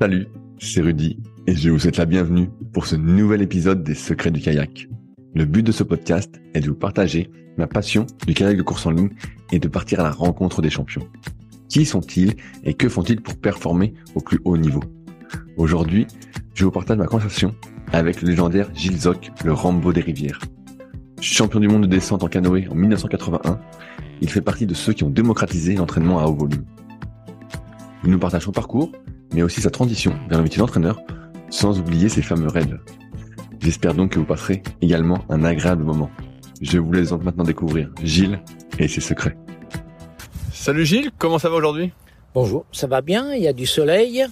Salut, c'est Rudy et je vous souhaite la bienvenue pour ce nouvel épisode des Secrets du kayak. Le but de ce podcast est de vous partager ma passion du kayak de course en ligne et de partir à la rencontre des champions. Qui sont-ils et que font-ils pour performer au plus haut niveau? Aujourd'hui, je vous partage ma conversation avec le légendaire Gilles Zoc, le Rambo des rivières. Champion du monde de descente en canoë en 1981, il fait partie de ceux qui ont démocratisé l'entraînement à haut volume. Il nous partage son parcours, mais aussi sa transition vers le métier d'entraîneur, sans oublier ses fameux raids. J'espère donc que vous passerez également un agréable moment. Je vous laisse donc maintenant découvrir Gilles et ses secrets. Salut Gilles, comment ça va aujourd'hui? Bonjour, ça va bien, il y a du soleil,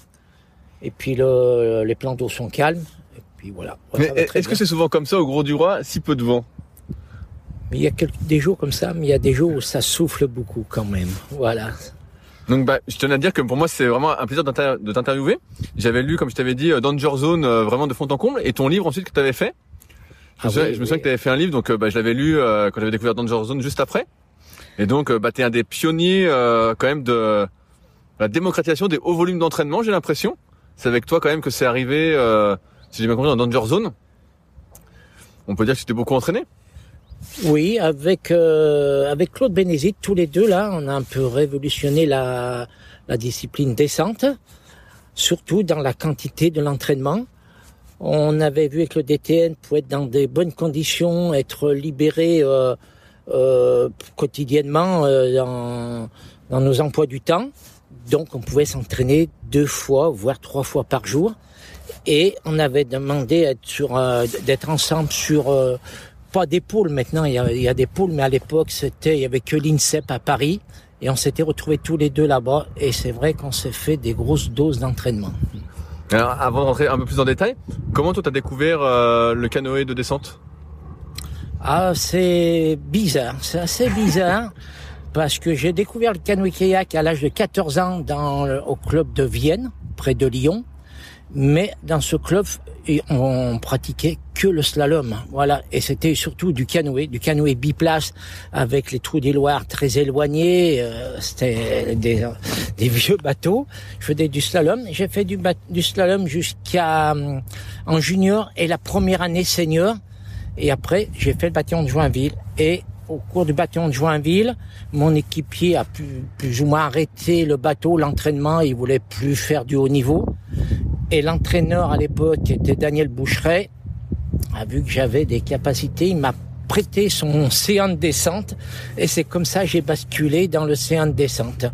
et puis le, les plans d'eau sont calmes, et puis voilà. Mais est-ce que c'est souvent comme ça au Gros du Roi, si peu de vent? Il y a quelques, des jours comme ça, mais il y a des jours où ça souffle beaucoup quand même, voilà. Donc bah, je tenais à dire que pour moi c'est vraiment un plaisir de t'interviewer. J'avais lu, comme je t'avais dit, Danger Zone euh, vraiment de fond en comble, et ton livre ensuite que tu avais fait? Je, ah me, oui, je me souviens que tu avais fait un livre, donc euh, bah, je l'avais lu euh, quand j'avais découvert Danger Zone juste après. Et donc bah, tu es un des pionniers quand même de la démocratisation des hauts volumes d'entraînement, j'ai l'impression. C'est avec toi quand même que c'est arrivé, si j'ai bien compris, dans Danger Zone. On peut dire que tu t'es beaucoup entraîné oui, avec euh, avec Claude Bénézit, tous les deux là, on a un peu révolutionné la la discipline descente, surtout dans la quantité de l'entraînement. On avait vu que le DTN pouvait être dans des bonnes conditions, être libéré euh, euh, quotidiennement euh, dans, dans nos emplois du temps. Donc on pouvait s'entraîner deux fois, voire trois fois par jour. Et on avait demandé d'être ensemble sur pas des pôles maintenant, il y a, des pôles, mais à l'époque, c'était, il y avait que l'INSEP à Paris. Et on s'était retrouvés tous les deux là-bas. Et c'est vrai qu'on s'est fait des grosses doses d'entraînement. Alors, avant d'entrer un peu plus en détail, comment toi t'as découvert euh, le canoë de descente? Ah, c'est bizarre. C'est assez bizarre. parce que j'ai découvert le canoë-kayak à l'âge de 14 ans dans, au club de Vienne, près de Lyon. Mais dans ce club, on pratiquait que le slalom, voilà. Et c'était surtout du canoë, du canoë biplace avec les trous des Loirs très éloignés. Euh, c'était des, des, vieux bateaux. Je faisais du slalom. J'ai fait du, du slalom jusqu'à euh, en junior et la première année senior. Et après, j'ai fait le bâtiment de Joinville. Et au cours du bâtiment de Joinville, mon équipier a plus ou moins arrêter le bateau, l'entraînement. Il voulait plus faire du haut niveau. Et l'entraîneur à l'époque, était Daniel Boucheret, a vu que j'avais des capacités. Il m'a prêté son séant de descente. Et c'est comme ça que j'ai basculé dans le séant de descente.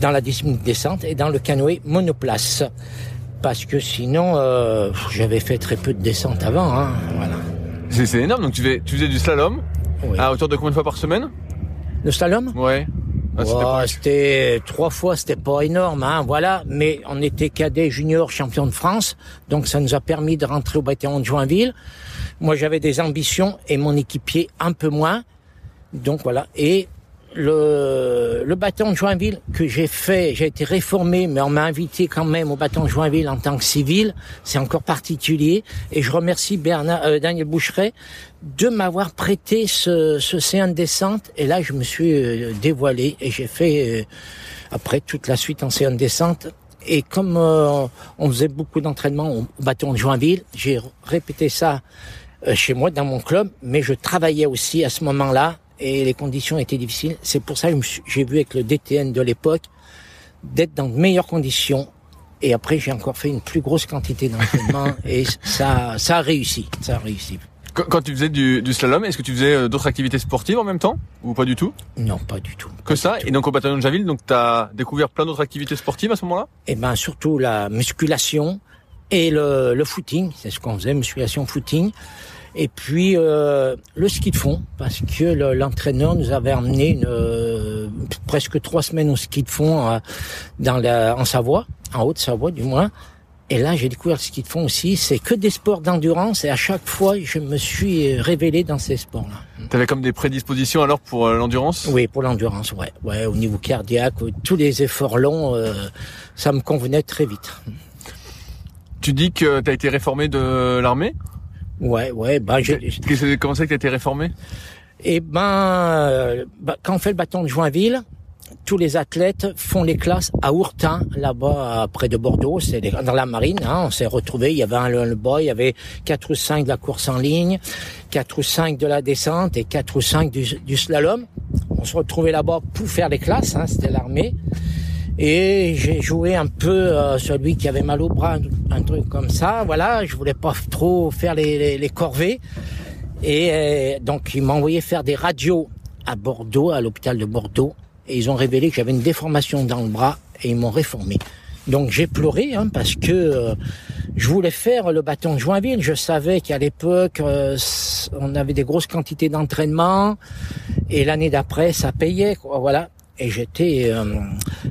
Dans la discipline de descente et dans le canoë monoplace. Parce que sinon, euh, j'avais fait très peu de descente avant. Hein, voilà. C'est énorme. Donc tu, fais, tu faisais du slalom à hauteur de combien de fois par semaine? Le slalom? Ouais. Ah, c'était trois fois, c'était pas énorme, hein, voilà. Mais on était cadet junior champion de France, donc ça nous a permis de rentrer au bâtiment de Joinville. Moi, j'avais des ambitions et mon équipier un peu moins. Donc voilà. Et le, bâton de Joinville que j'ai fait, j'ai été réformé, mais on m'a invité quand même au bâton de Joinville en tant que civil. C'est encore particulier. Et je remercie Bernard, euh, Daniel Boucheret de m'avoir prêté ce, ce C1 descente. Et là, je me suis euh, dévoilé et j'ai fait euh, après toute la suite en C1 descente. Et comme on faisait beaucoup d'entraînement au bâton de Joinville, j'ai répété ça chez moi dans mon club, mais je travaillais aussi à ce moment-là et les conditions étaient difficiles. C'est pour ça que j'ai vu avec le DTN de l'époque d'être dans de meilleures conditions. Et après, j'ai encore fait une plus grosse quantité d'entraînement et ça, ça a réussi. Ça a réussi. Quand, tu faisais du, du slalom, est-ce que tu faisais euh, d'autres activités sportives en même temps ou pas du tout? Non, pas du tout. Que ça Et donc au bataillon de Javille, donc tu as découvert plein d'autres activités sportives à ce moment-là? Eh ben surtout la musculation et le, le footing, c'est ce qu'on faisait, musculation, footing. Et puis euh, le ski de fond, parce que l'entraîneur nous avait emmené une, euh, presque trois semaines au ski de fond euh, dans la, en Savoie, en Haute-Savoie du moins. Et là, j'ai découvert le ski de fond aussi. C'est que des sports d'endurance et à chaque fois, je me suis révélé dans ces sports-là. Tu avais comme des prédispositions alors pour l'endurance? Oui, pour l'endurance, ouais. ouais. Au niveau cardiaque, tous les efforts longs, ça me convenait très vite. Tu dis que tu as été réformé de l'armée? Ouais, ouais. Bah, j'ai... Comment ça que tu été réformé? Eh ben, bah, quand on fait le bâton de Joinville, tous les athlètes font les classes à Ourtin, là-bas près de Bordeaux, c'est dans la marine. Hein, on s'est retrouvés, il y avait un le boy, il y avait quatre ou cinq de la course en ligne, quatre ou cinq de la descente et quatre ou cinq du, du slalom. On se retrouvait là-bas pour faire les classes, hein, c'était l'armée. Et j'ai joué un peu euh, celui qui avait mal au bras, un, truc comme ça. Voilà, je voulais pas trop faire les, corvées. Et euh, donc ils m'ont envoyé faire des radios à Bordeaux, à l'hôpital de Bordeaux. Et ils ont révélé que j'avais une déformation dans le bras et ils m'ont réformé. Donc j'ai pleuré hein, parce que euh, je voulais faire le bâton de Joinville. Je savais qu'à l'époque on avait des grosses quantités d'entraînement et l'année d'après ça payait. Voilà et j'étais euh,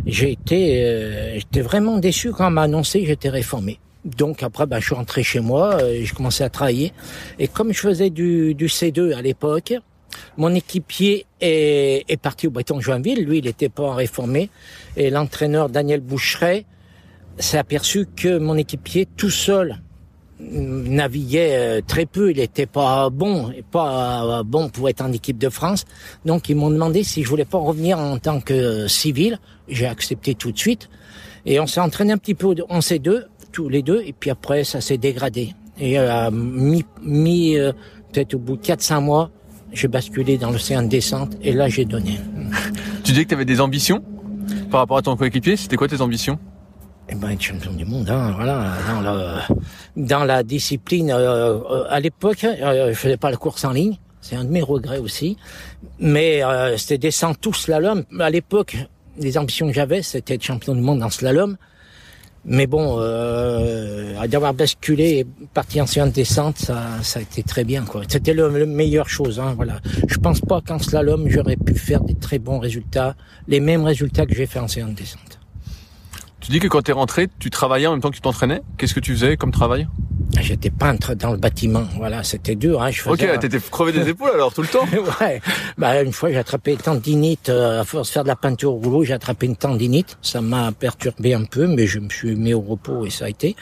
j'ai euh, j'étais vraiment déçu quand on m'a annoncé que j'étais réformé. Donc après, ben, je suis rentré chez moi, euh, j'ai commencé à travailler. Et comme je faisais du, du C2 à l'époque, mon équipier est, est parti au Breton Joinville. Lui, il n'était pas réformé. Et l'entraîneur Daniel Boucheret s'est aperçu que mon équipier, tout seul, naviguait euh, très peu, il n'était pas bon, pas euh, bon pour être en équipe de France. Donc ils m'ont demandé si je voulais pas revenir en tant que civil. J'ai accepté tout de suite. Et on s'est entraîné un petit peu en C2, tous les deux, et puis après ça s'est dégradé. Et à mi, mi euh, peut-être au bout de 4-5 mois, j'ai basculé dans l'océan de descente et là j'ai donné. Tu disais que tu avais des ambitions par rapport à ton coéquipier, c'était quoi tes ambitions? Eh ben, être champion du monde, hein, voilà, dans la, dans la discipline. Euh, euh à l'époque, euh, je faisais pas la course en ligne, c'est un de mes regrets aussi, mais euh, c'était des tout slalom. À l'époque, les ambitions que j'avais, c'était être champion du monde en slalom. Mais bon, euh, d'avoir basculé et parti en séance descente, ça, ça a été très bien. quoi. C'était le, le meilleure chose. Hein, voilà. Je pense pas qu'en slalom, j'aurais pu faire des très bons résultats, les mêmes résultats que j'ai fait en séance descente. Tu dis que quand tu es rentré, tu travaillais en même temps que tu t'entraînais. Qu'est-ce que tu faisais comme travail? J'étais peintre dans le bâtiment. Voilà, c'était dur. Hein. Je faisais, ok, t'étais crevé des épaules alors tout le temps. ouais. Bah une fois j'ai attrapé une tendinite euh, à force de faire de la peinture au rouleau, j'ai attrapé une tendinite. Ça m'a perturbé un peu, mais je me suis mis au repos et ça a été.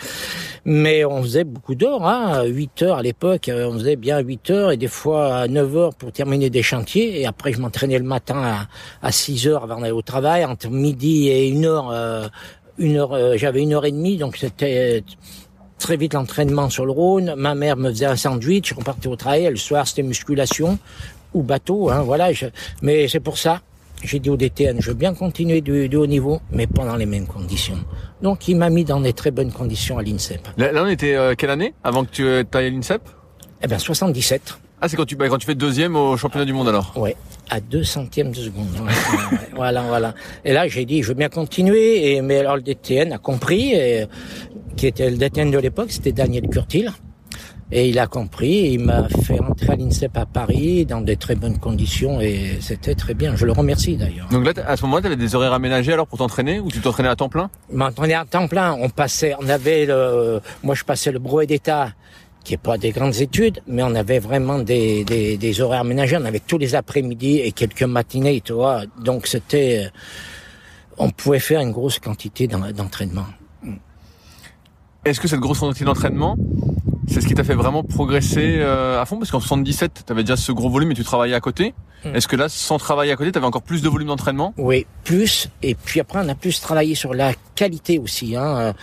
Mais on faisait beaucoup d'heures, hein. 8 heures à l'époque. Euh, on faisait bien 8 heures et des fois à 9 heures pour terminer des chantiers. Et après je m'entraînais le matin à, à 6 heures avant d'aller au travail. Entre midi et une heure, euh, une heure, euh, j'avais une heure et demie, donc c'était très vite l'entraînement sur le Rhône. Ma mère me faisait un sandwich, je repartais au travail. Le soir, c'était musculation ou bateau, hein, voilà. Mais c'est pour ça, j'ai dit au DTN, je veux bien continuer du, haut niveau, mais pas dans les mêmes conditions. Donc, il m'a mis dans des très bonnes conditions à l'INSEP. Là, on était euh, quelle année avant que tu euh, ailles à l'INSEP? Eh ben, 77. Ah, c'est quand tu, bah, quand tu fais deuxième au championnat du monde alors Ouais, à deux centièmes de seconde. voilà, voilà. Et là, j'ai dit, je veux bien continuer. Et mais alors le DTN a compris, et, qui était le DTN de l'époque, c'était Daniel Curtil. Et il a compris, il m'a fait rentrer à l'INSEP à Paris dans de très bonnes conditions et c'était très bien. Je le remercie d'ailleurs. Donc là, à ce moment-là, tu avais des horaires aménagés alors pour t'entraîner ou tu t'entraînais à temps plein? Je m'entraînais à temps plein. On passait, on avait le, moi je passais le brevet d'état qui est pas des grandes études, mais on avait vraiment des, des, horaires aménagés. On avait tous les après-midi et quelques matinées, tu vois. Donc c'était, euh, on pouvait faire une grosse quantité d'en- d'entraînement. Est-ce que cette grosse quantité d'entraînement, c'est ce qui t'a fait vraiment progresser euh, à fond? Parce qu'en 77, tu avais déjà ce gros volume et tu travaillais à côté. Mm. Est-ce que là, sans travailler à côté, tu avais encore plus de volume d'entraînement? Oui, plus. Et puis après, on a plus travaillé sur la qualité aussi. Hein.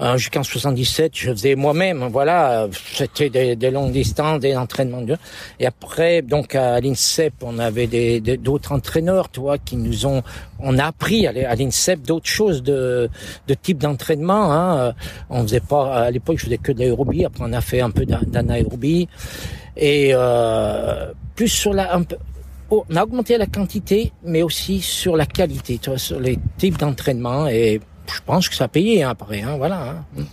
Euh, Jusqu'en 77, je faisais moi-même. Voilà, euh, c'était des, des longues distances, des entraînements. De... Et après, donc à l'INSEP, on avait des d'autres entraîneurs, tu vois, qui nous ont. On a appris à l'I- à l'INSEP d'autres choses de de type d'entraînement. Hein. Euh, On faisait pas à l'époque, je faisais que de l'aérobie. Après, on a fait un peu d'an- d'anaérobie et euh, plus sur la un peu Oh, on a augmenté la quantité, mais aussi sur la qualité, tu vois, sur les types d'entraînement. Et je pense que ça a payé hein, après. Hein, voilà. hein.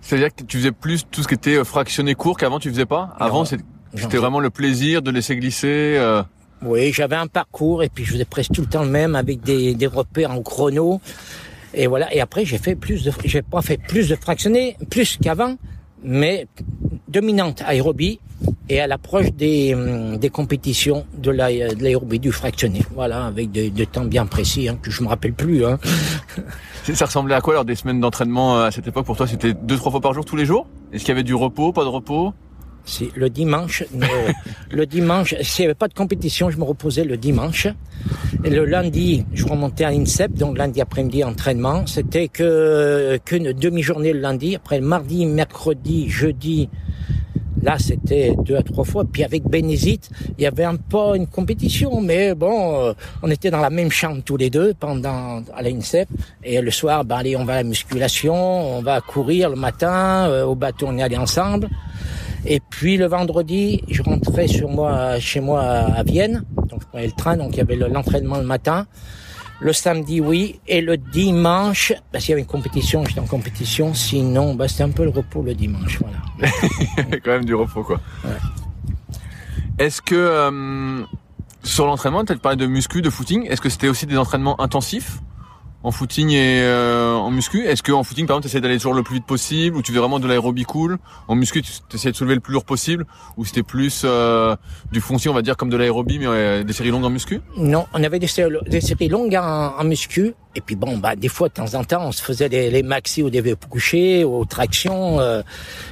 C'est-à-dire que tu faisais plus tout ce qui était euh, fractionné court qu'avant tu faisais pas? Avant, c'était vraiment le plaisir de laisser glisser. euh, Oui, j'avais un parcours et puis je faisais presque tout le temps le même avec des, des repères en chrono. Et voilà. Et après, j'ai fait plus de, j'ai pas fait plus de fractionnés, plus qu'avant, mais dominante aérobie et à l'approche des, hum, des compétitions de la- de l'aérobie du fractionné. Voilà, avec des, des temps bien précis hein, que je me rappelle plus. Hein. ça ressemblait à quoi alors des semaines d'entraînement euh, à cette époque? Pour toi C'était deux trois fois par jour tous les jours? Est-ce qu'il y avait du repos, pas de repos? C'est le dimanche. le, dimanche, s'il n'y avait pas de compétition, je me reposais le dimanche. Et le lundi, je remontais à l'INSEP, donc lundi après-midi entraînement. C'était que qu'une demi-journée le lundi. Après mardi, mercredi, jeudi, là c'était deux à trois fois. Puis avec Bénézite, il y avait un pas une compétition, mais bon, euh, on était dans la même chambre tous les deux pendant à l'INSEP. Et le soir, ben allez, on va à la musculation, on va courir le matin, euh, au bateau on y allait ensemble. Et puis le vendredi, je rentrais sur moi, chez moi à Vienne. Donc je prenais le train, donc il y avait le- l'entraînement le matin. Le samedi, oui. Et le dimanche, parce qu'il y avait une compétition, j'étais en compétition. Sinon, bah, c'était un peu le repos le dimanche. Voilà. Il y avait quand même du repos quoi. Ouais. Est-ce que euh, sur l'entraînement, tu as parlé de muscu, de footing, est-ce que c'était aussi des entraînements intensifs? En footing et euh, en muscu Est-ce que en footing par exemple tu d'aller toujours le plus vite possible ou tu fais vraiment de l'aérobie cool En muscu tu essayais de soulever le plus lourd possible ou c'était plus euh, du foncier on va dire comme de l'aérobie mais euh, des séries longues en muscu? Non, on avait des séries, des longues en, en muscu. Et puis bon, bah des fois de temps en temps, on se faisait les, les maxi ou des couchés, aux tractions. euh,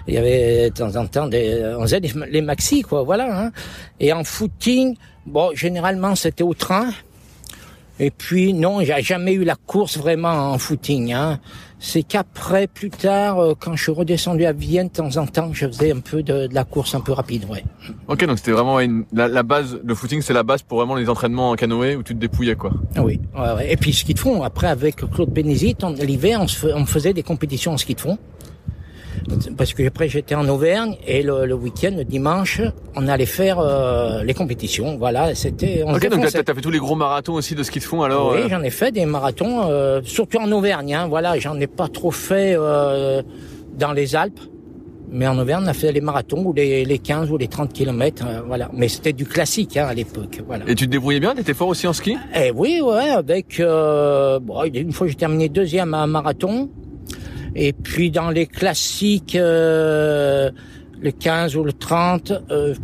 il y avait de temps en temps des, on faisait les maxi quoi, voilà. Hein. Et en footing, bon, généralement c'était au train. Et puis non, j'ai jamais eu la course vraiment en footing. Hein. C'est qu'après, plus tard, euh, quand je suis redescendu à Vienne, de temps en temps, je faisais un peu de, de la course un peu rapide, ouais. Ok donc c'était vraiment une, la, la base, le footing c'est la base pour vraiment les entraînements en canoë où tu te dépouillais quoi. Oui, ouais, ouais. et puis ski de fond. Après, avec Claude Bénézite, on- l'hiver, on, se on faisait des compétitions en ski de fond. Parce que après, j'étais en Auvergne et le, le week-end, le dimanche, on allait faire euh, les compétitions. Voilà, c'était. Ok donc t'as t'as fait tous les gros marathons aussi de ski de fond alors oui, euh, j'en ai fait des marathons, euh, surtout en Auvergne. Hein, voilà, j'en ai pas trop fait euh, dans les Alpes. Mais en Auvergne, on a fait les marathons ou les, les 15 ou les 30 kilomètres, euh, voilà. Mais c'était du classique hein, à l'époque, voilà. Et tu te débrouillais bien? T'étais fort aussi en ski? Eh oui, ouais, avec euh, bon, une fois j'ai terminé deuxième à un marathon, et puis dans les classiques, euh, le 15 ou le 30, euh,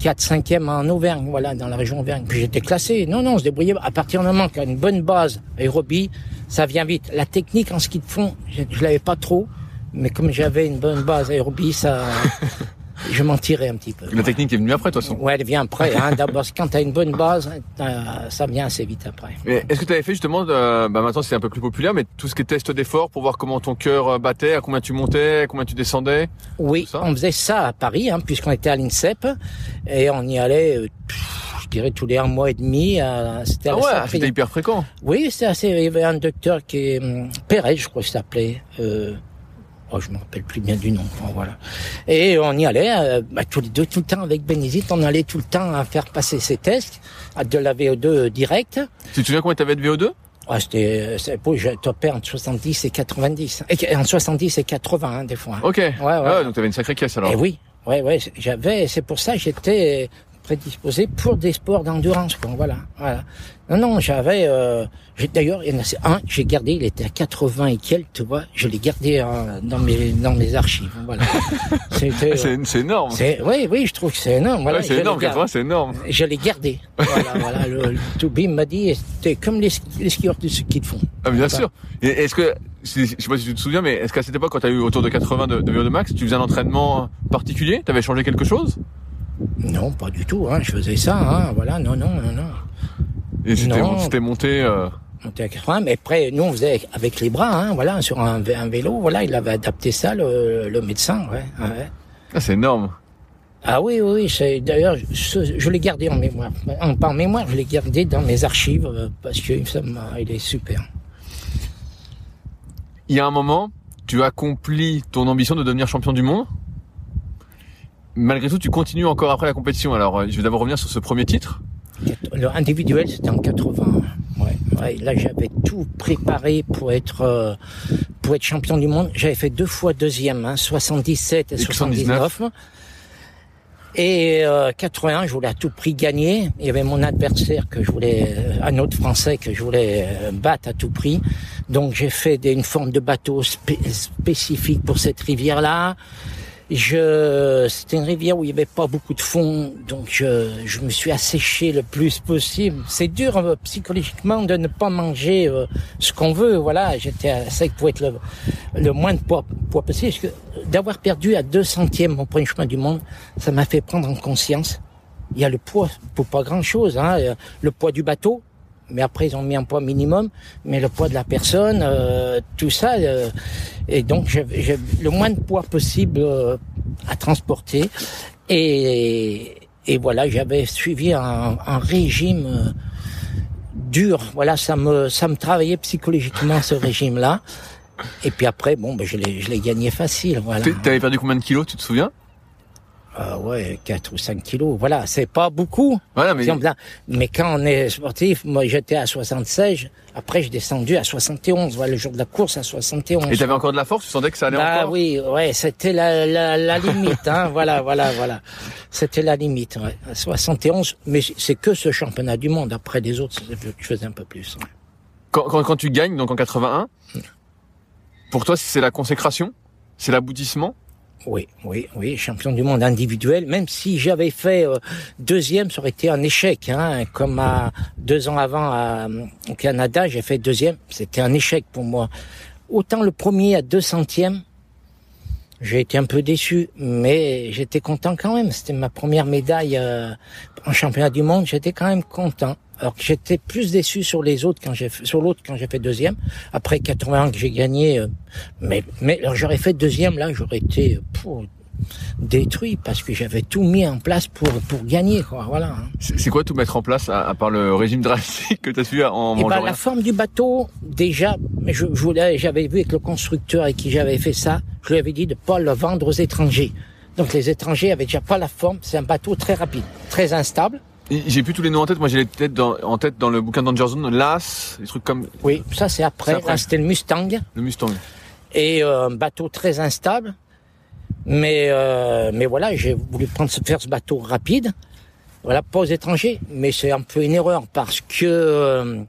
4 5 en Auvergne, voilà, dans la région Auvergne. Puis j'étais classé. Non, non, on se débrouillait. À partir du moment qu'il y a une bonne base aérobie, ça vient vite. La technique en ski de fond, je, je l'avais pas trop, mais comme j'avais une bonne base aérobie, ça, je m'en tirais un petit peu. La technique est venue après de toute façon. Ouais, elle vient après. Hein. D'abord, quand tu as une bonne base, euh, ça vient assez vite après. Est-ce que tu avais fait justement, euh, bah maintenant c'est un peu plus populaire, mais tout ce qui est test d'effort pour voir comment ton cœur euh, battait, à combien tu montais, à combien tu descendais Oui, on faisait ça à Paris, hein, puisqu'on était à l'INSEP, et on y allait, euh, je dirais, tous les un mois et demi. C'était Ah ouais, c'était hyper fréquent. Oui, c'est assez. Il y avait un docteur qui est hum, Perret, je crois s'appelait. Euh, oh, je me rappelle plus bien du nom. Bon, voilà. Et on y allait euh, bah, tous les deux, tout le temps avec Bénézite. On allait tout le temps à faire passer ces tests à de la VO2 direct. Tu te souviens combien t'avais de VO2 Ah, c'était, pour, je topais entre 70 et 90. Et, entre 70 et 80, hein, des fois. Ok. ouais. Ah donc t'avais une sacrée caisse alors. Et oui, ouais, ouais, j'avais, c'est pour ça que j'étais prédisposé pour des sports d'endurance. Quoi. Voilà, voilà. Non, non, j'avais. Euh, D'ailleurs, il y en a un, j'ai gardé. Il était à 80 et quelques, tu vois. Je l'ai gardé euh, dans mes dans mes archives. Voilà. c'est énorme. Oui, oui, je trouve que c'est énorme. Voilà, c'est énorme. 80, c'est énorme. Je l'ai gardé. voilà, voilà. Le, le Toubib m'a dit, c'était comme les, les skieurs de ski de fond. Ah, bien sûr. Est-ce que je sais pas si tu te souviens, mais est-ce qu'à cette époque, quand tu as eu autour de 80 de, de VO2 max, tu faisais un entraînement particulier? Tu avais changé quelque chose? Non, pas du tout. Hein. Je faisais ça. Hein. Voilà, non, non, non, non. Et c'était monté. Euh... Monté à 80, mais après, nous on faisait avec les bras, hein, voilà, sur un, un, vélo, voilà, il avait adapté ça, le, le médecin, ouais. ouais. Ah, c'est énorme. Ah oui, oui, c'est d'ailleurs, je, je l'ai gardé en mémoire. En, pas en mémoire, je l'ai gardé dans mes archives euh, parce que il est super il y a un moment, tu accomplis ton ambition de devenir champion du monde? Malgré tout, tu continues encore après la compétition. Alors, euh, je vais d'abord revenir sur ce premier titre. Le individuel, c'était en 80. Ouais, ouais, là, j'avais tout préparé pour être euh, pour être champion du monde. J'avais fait deux fois deuxième, hein, 77 et, et 79. Et euh, 81, je voulais à tout prix gagner. Il y avait mon adversaire que je voulais, euh, un autre Français que je voulais battre à tout prix. Donc j'ai fait des, une forme de bateau spécifique pour cette rivière-là. Je, c'était une rivière où il n'y avait pas beaucoup de fond, donc je, je me suis asséché le plus possible. C'est dur euh, psychologiquement de ne pas manger euh, ce qu'on veut. Voilà, j'étais assez pour être le, le moins de poids, poids possible. D'avoir perdu à deux centièmes mon premier chemin du monde, ça m'a fait prendre en conscience. Il y a le poids pour pas grand chose, hein, le poids du bateau, mais après ils ont mis un poids minimum, mais le poids de la personne, euh, tout ça, euh, et donc j'ai le moins de poids possible euh, à transporter, et, et voilà, j'avais suivi un, un régime dur, voilà, ça me ça me travaillait psychologiquement ce régime-là, et puis après, bon, ben, je l'ai gagné facile, voilà. T'avais perdu combien de kilos, tu te souviens? Ah ouais, 4 ou 5 kilos. Voilà, c'est pas beaucoup. Voilà, mais... mais quand on est sportif, moi j'étais à 76, après j'ai descendu à 71, voilà, le jour de la course à 71. Et t'avais encore de la force, tu sentais que ça allait bah, encore? oui, ouais, c'était la, la, la limite, hein, voilà, voilà, voilà. C'était la limite, ouais. À 71, mais c'est que ce championnat du monde. Après les autres, je faisais un peu plus. Ouais. Quand, quand, quand tu gagnes, donc en 81, pour toi c'est la consécration? C'est l'aboutissement? Oui, oui, oui, champion du monde individuel. Même si j'avais fait euh, deuxième, ça aurait été un échec. Hein, comme à, deux ans avant au Canada, j'ai fait deuxième. C'était un échec pour moi. Autant le premier à deux centièmes, j'ai été un peu déçu, mais j'étais content quand même. C'était ma première médaille euh, en championnat du monde. J'étais quand même content. Alors que j'étais plus déçu sur les autres quand j'ai sur l'autre quand j'ai fait deuxième. Après 81 que j'ai gagné, euh, mais mais j'aurais fait deuxième là, j'aurais été euh, pour détruit parce que j'avais tout mis en place pour pour gagner quoi voilà hein. c'est quoi tout mettre en place à, part le régime drastique que tu as suivi en eh ben, la forme du bateau déjà mais je, je voulais j'avais vu avec le constructeur avec qui j'avais fait ça je lui avais dit de pas le vendre aux étrangers donc les étrangers avaient déjà pas la forme c'est un bateau très rapide très instable j'ai plus tous les noms en tête. Moi, j'ai les têtes dans, en tête dans le bouquin d'Anger Zone. L'As, des trucs comme. Oui, ça c'est après. après. C'était le Mustang. Le Mustang. Et euh, un bateau très instable. Mais euh, mais voilà, j'ai voulu prendre faire ce bateau rapide. Voilà, pas aux étrangers. Mais c'est un peu une erreur parce que euh,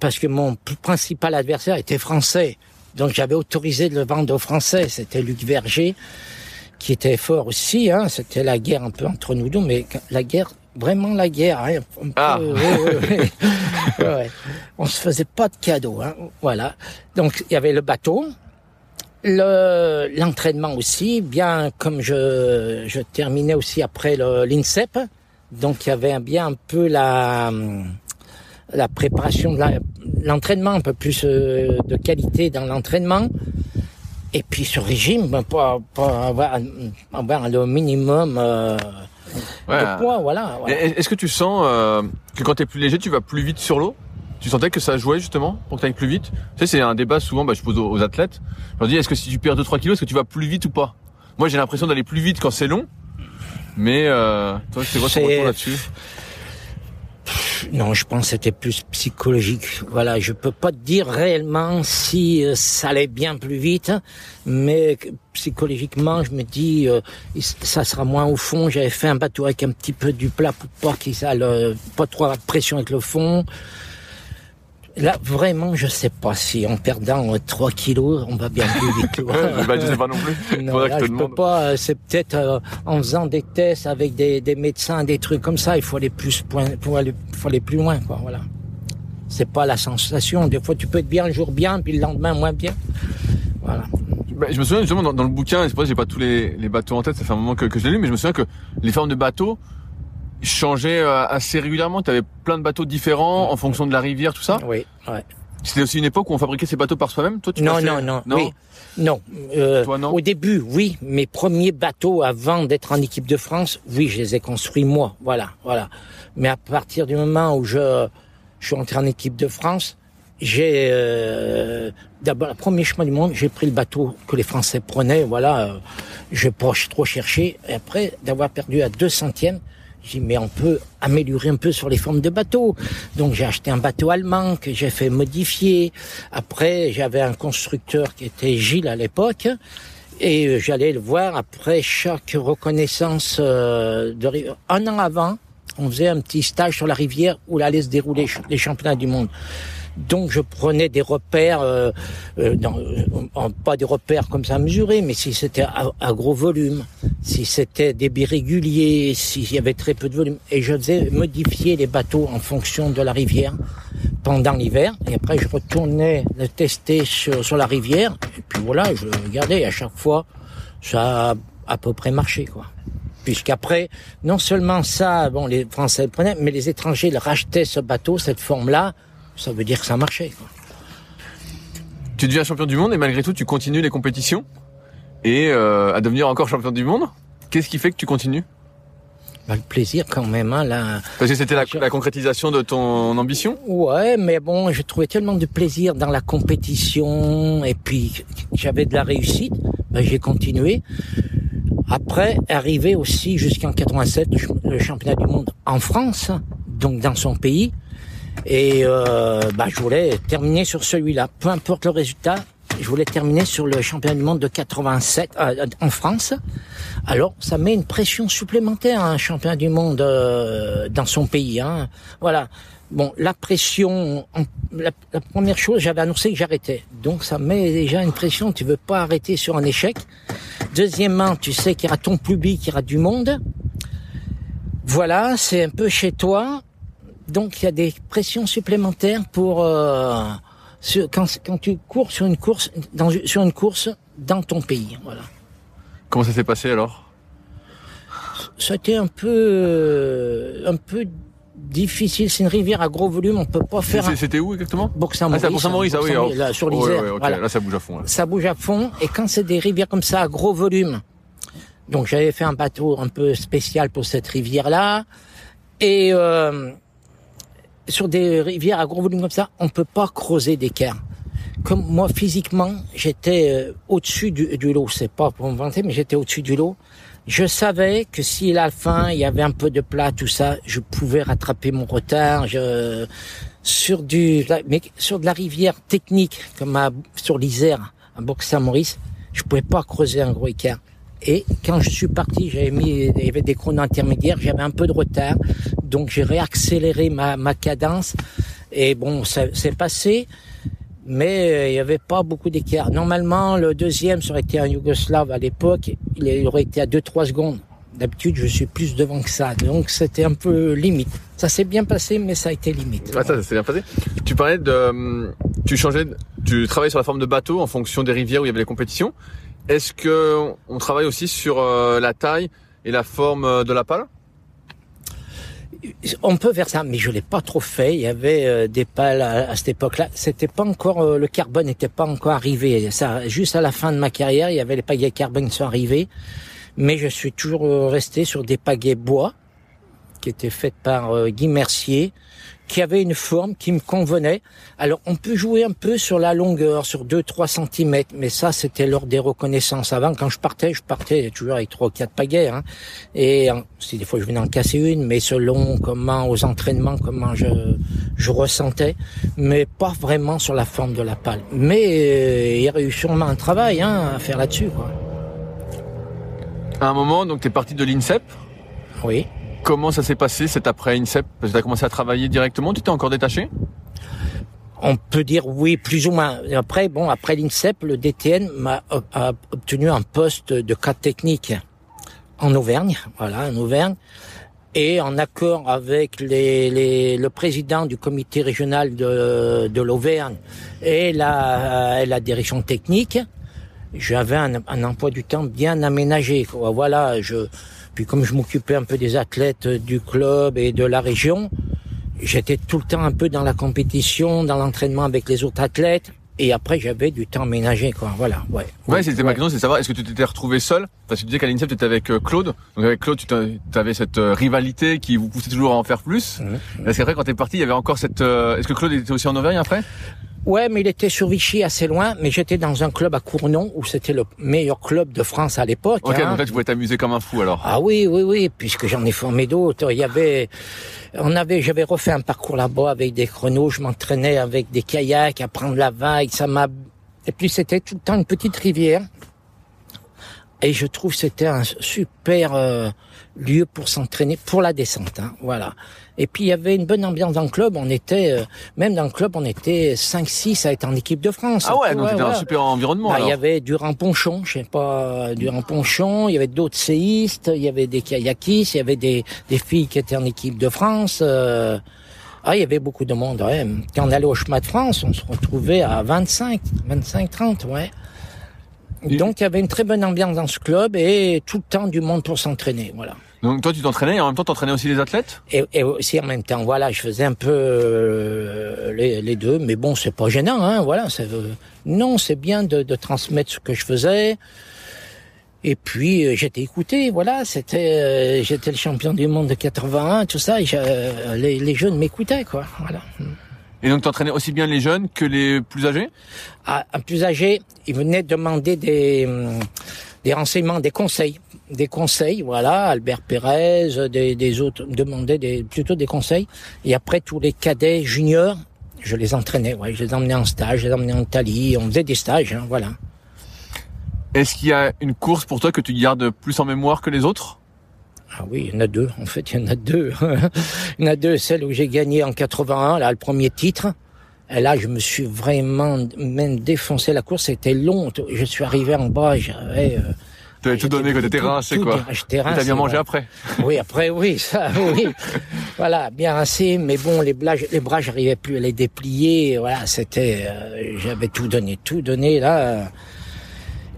parce que mon principal adversaire était français. Donc j'avais autorisé de le vendre aux Français. C'était Luc Verger qui était fort aussi. Hein. C'était la guerre un peu entre nous deux, mais la guerre vraiment la guerre. Hein, ah. ouais, On se faisait pas de cadeaux. Hein, voilà. Donc il y avait le bateau, le l'entraînement aussi. Bien comme je je terminais aussi après l'INSEP, donc il y avait bien un peu la la préparation de l'entraînement, un peu plus euh, de qualité dans l'entraînement. Et puis ce régime, ben, pas, pas avoir, avoir le minimum euh, voilà. Est-ce que tu sens euh, que quand tu es plus léger, tu vas plus vite sur l'eau? Tu sentais que ça jouait justement pour que tu ailles plus vite? Tu sais, c'est un débat souvent, bah, je pose aux, athlètes. Je leur dis, est-ce que si tu perds 2-3 kilos, est-ce que tu vas plus vite ou pas? Moi, j'ai l'impression d'aller plus vite quand c'est long. Mais euh, toi, c'est quoi ton retour là-dessus? Non, je pense que c'était plus psychologique. Voilà, je peux pas te dire réellement si euh, ça allait bien plus vite, mais psychologiquement, je me dis, euh, ça sera moins au fond. J'avais fait un bateau avec un petit peu du plat pour pas qu'il pas trop de pression avec le fond. Là, vraiment, je sais pas si en perdant 3 euh, kilos, on va bien plus vite. bah, je sais pas non plus. Non, là, je peux pas. Euh, c'est peut-être euh, en faisant des tests avec des, des, médecins, des trucs comme ça. Il faut aller plus point, pour aller, faut aller plus loin, quoi. Voilà. C'est pas la sensation. Des fois, tu peux être bien un jour bien, puis le lendemain moins bien. Voilà. Bah, je me souviens justement dans, le bouquin, c'est pour ça que j'ai pas tous les, les, bateaux en tête, ça fait un moment que, que je l'ai lu, mais je me souviens que les formes de bateaux, changeait euh, assez régulièrement. Tu avais plein de bateaux différents en fonction de la rivière, tout ça. Oui, ouais. C'était aussi une époque où on fabriquait ces bateaux par soi-même. Toi, tu non, non, non, non, oui. non. Euh, Toi, non. Au début, oui. Mes premiers bateaux, avant d'être en équipe de France, oui, je les ai construits moi. Voilà, voilà. Mais à partir du moment où je, je suis entré en équipe de France, j'ai euh, d'abord le premier chemin du monde, j'ai pris le bateau que les Français prenaient. Voilà, euh, je pas trop cherché. Et après d'avoir perdu à deux centièmes, j'ai dit, mais on peut améliorer un peu sur les formes de bateaux. Donc j'ai acheté un bateau allemand que j'ai fait modifier. Après, j'avais un constructeur qui était Gilles à l'époque. Et j'allais le voir après chaque reconnaissance euh, de un an avant, on faisait un petit stage sur la rivière où allait se dérouler les championnats du monde. Donc je prenais des repères, euh, euh, euh pas des repères comme ça mesurés, mais si c'était à, gros volume, si c'était des débit régulier, s'il y avait très peu de volume, et je faisais modifier les bateaux en fonction de la rivière pendant l'hiver, et après je retournais le tester sur, sur la rivière, et puis voilà, je regardais, à chaque fois, ça a à peu près marché, quoi. Puisqu'après, non seulement ça, bon, les Français le prenaient, mais les étrangers le rachetaient ce bateau, cette forme-là, ça veut dire que ça marchait. Quoi. Tu deviens champion du monde et malgré tout, tu continues les compétitions et euh, à devenir encore champion du monde. Qu'est-ce qui fait que tu continues? Bah, le plaisir quand même, hein, là. Parce que c'était la, la, concrétisation de ton ambition? Ouais, mais bon, je trouvais tellement de plaisir dans la compétition, et puis j'avais de la réussite, ben, j'ai continué. Après, arrivé aussi jusqu'en 87, le championnat du monde en France, donc dans son pays, et euh, bah, je voulais terminer sur celui-là. Peu importe le résultat, je voulais terminer sur le championnat du monde de 87 euh, en France. Alors, ça met une pression supplémentaire à un championnat du monde euh, dans son pays. Hein. Voilà. Bon, la pression, la, première chose, j'avais annoncé que j'arrêtais. Donc, ça met déjà une pression. Tu veux pas arrêter sur un échec. Deuxièmement, tu sais qu'il y aura ton public, qu'il y aura du monde. Voilà, c'est un peu chez toi. Donc il y a des pressions supplémentaires pour euh, quand, quand tu cours sur une course dans, sur une course dans ton pays. Voilà. Comment ça s'est passé alors? C'était un peu euh, un peu difficile. C'est une rivière à gros volume, on peut pas faire. C'était où exactement? Bourg-Saint-Maurice. Ah, maurice ah oui. là, sur l'Isère. Là, ça bouge à fond. Là. Ça bouge à fond. Et quand c'est des rivières comme ça à gros volume, donc j'avais fait un bateau un peu spécial pour cette rivière-là. Et euh, sur des rivières à gros volume comme ça, on peut pas creuser d'équerre. Comme moi physiquement, j'étais euh, au-dessus du, du, lot. C'est pas pour me vanter, mais j'étais au-dessus du lot. Je savais que si la fin il y avait un peu de plat, tout ça, je pouvais rattraper mon retard. Sur du, mais sur de la rivière technique comme à, sur l'Isère, à Bourg-Saint-Maurice, je pouvais pas creuser un gros équerre. Et quand je suis parti, j'avais mis, il y avait des chronos intermédiaires, j'avais un peu de retard, donc j'ai réaccéléré ma, cadence. Et bon, c'est passé, mais euh, il n'y avait pas beaucoup d'écart. Normalement, le deuxième, ça aurait été un Yougoslave à l'époque, il aurait été à 2-3 secondes. D'habitude, je suis plus devant que ça, donc c'était un peu limite. Ça s'est bien passé, mais ça a été limite. Ah, ça, ça s'est bien passé. Tu parlais de, tu changeais, tu travaillais sur la forme de bateau en fonction des rivières où il y avait les compétitions. Est-ce que on travaille aussi sur euh, la taille et la forme euh, de la pale? On peut faire ça, mais je l'ai pas trop fait. Il y avait euh, des pales à, cette époque-là. C'était pas encore le carbone n'était pas encore arrivé. Ça, juste à la fin de ma carrière, il y avait les pagaies carbone qui sont arrivés, mais je suis toujours resté sur des pagaies bois qui était faite par Guy Mercier, qui avait une forme qui me convenait. Alors on peut jouer un peu sur la longueur, sur 2-3 cm, mais ça c'était lors des reconnaissances. Avant, quand je partais, je partais toujours avec trois ou quatre pagaires. Hein. Et si des fois je venais en casser une, mais selon comment aux entraînements, comment je, je ressentais, mais pas vraiment sur la forme de la palle. Mais euh, il y a eu sûrement un travail hein, à faire là-dessus. Quoi. À un moment, donc tu es parti de l'INSEP? Oui. Comment ça s'est passé cet après INSEP? Parce que tu as commencé à travailler directement, tu t'es encore détaché? On peut dire oui, plus ou moins. Après, bon, après l'INSEP, le DTN m'a obtenu un poste de cadre technique en Auvergne, voilà, en Auvergne, et en accord avec les, le président du comité régional de, de l'Auvergne et la, la direction technique, j'avais un, un, emploi du temps bien aménagé. Voilà, je, puis comme je m'occupais un peu des athlètes du club et de la région, j'étais tout le temps un peu dans la compétition, dans l'entraînement avec les autres athlètes. Et après, j'avais du temps ménagé, quoi. Voilà, ouais. Ouais, c'était ma question, c'est savoir, est-ce que tu t'étais retrouvé seul? Parce que tu disais qu'à l'INSEP, tu étais avec euh, Claude. Donc avec Claude, tu avais cette euh, rivalité qui vous poussait toujours à en faire plus. Mmh. Est-ce qu'après, quand t'es parti, il y avait encore cette... Euh, est-ce que Claude était aussi en Auvergne après? Ouais, mais il était sur Vichy assez loin, mais j'étais dans un club à Cournon où c'était le meilleur club de France à l'époque. Ok, hein. donc là tu pouvais t'amuser comme un fou alors. Ah oui, oui, oui, puisque j'en ai formé d'autres. Il y avait, on avait, j'avais refait un parcours là-bas avec des chronos, je m'entraînais avec des kayaks à prendre la vague, ça m'a, et puis c'était tout le temps une petite rivière. Et je trouve c'était un super euh, lieu pour s'entraîner pour la descente. Hein, voilà. Et puis il y avait une bonne ambiance dans le club. On était euh, même dans le club, on était 5-6 à être en équipe de France. Ah ouais, donc c'était un super environnement. Bah, il y avait Durand Ponchon, je sais pas, Durand Ponchon. Il y avait d'autres séistes, il y avait des kayakistes, il y avait des, des filles qui étaient en équipe de France. Euh, ah, il y avait beaucoup de monde. Ouais. Quand on allait au chemin de France, on se retrouvait à 25, 25, 30, ouais. Donc il y avait une très bonne ambiance dans ce club et tout le temps du monde pour s'entraîner, voilà. Donc toi tu t'entraînais et en même temps t'entraînais aussi les athlètes? Et, et, aussi en même temps, voilà, je faisais un peu euh, les, les, deux, mais bon c'est pas gênant, hein, voilà. Euh, non, c'est bien de, de, transmettre ce que je faisais. Et puis euh, j'étais écouté, voilà, c'était, euh, j'étais le champion du monde de 81, tout ça, et les, les jeunes m'écoutaient, quoi, voilà. Et donc, tu entraînais aussi bien les jeunes que les plus âgés? Ah, Un plus âgé, il venait demander des, hum, des renseignements, des conseils. Des conseils, voilà, Albert Pérez, des, des autres demandaient des, plutôt des conseils. Et après, tous les cadets juniors, je les entraînais, ouais, je les emmenais en stage, je les emmenais en Italie, on faisait des stages, hein, voilà. Est-ce qu'il y a une course pour toi que tu gardes plus en mémoire que les autres? Ah oui, il y en a deux. En fait, il y en a deux. il y en a deux. Celle où j'ai gagné en 81, là, le premier titre. Et là, je me suis vraiment même défoncé la course. C'était long. Je suis arrivé en bas. J'avais. Euh, tu avais tout donné, quoi. T'étais rincé, quoi. T'as bien mangé après. Oui, après, oui, ça, oui. voilà, bien rincé. Mais bon, les bras, les bras, j'arrivais plus à les déplier. Voilà, c'était, euh, j'avais tout donné, tout donné, là.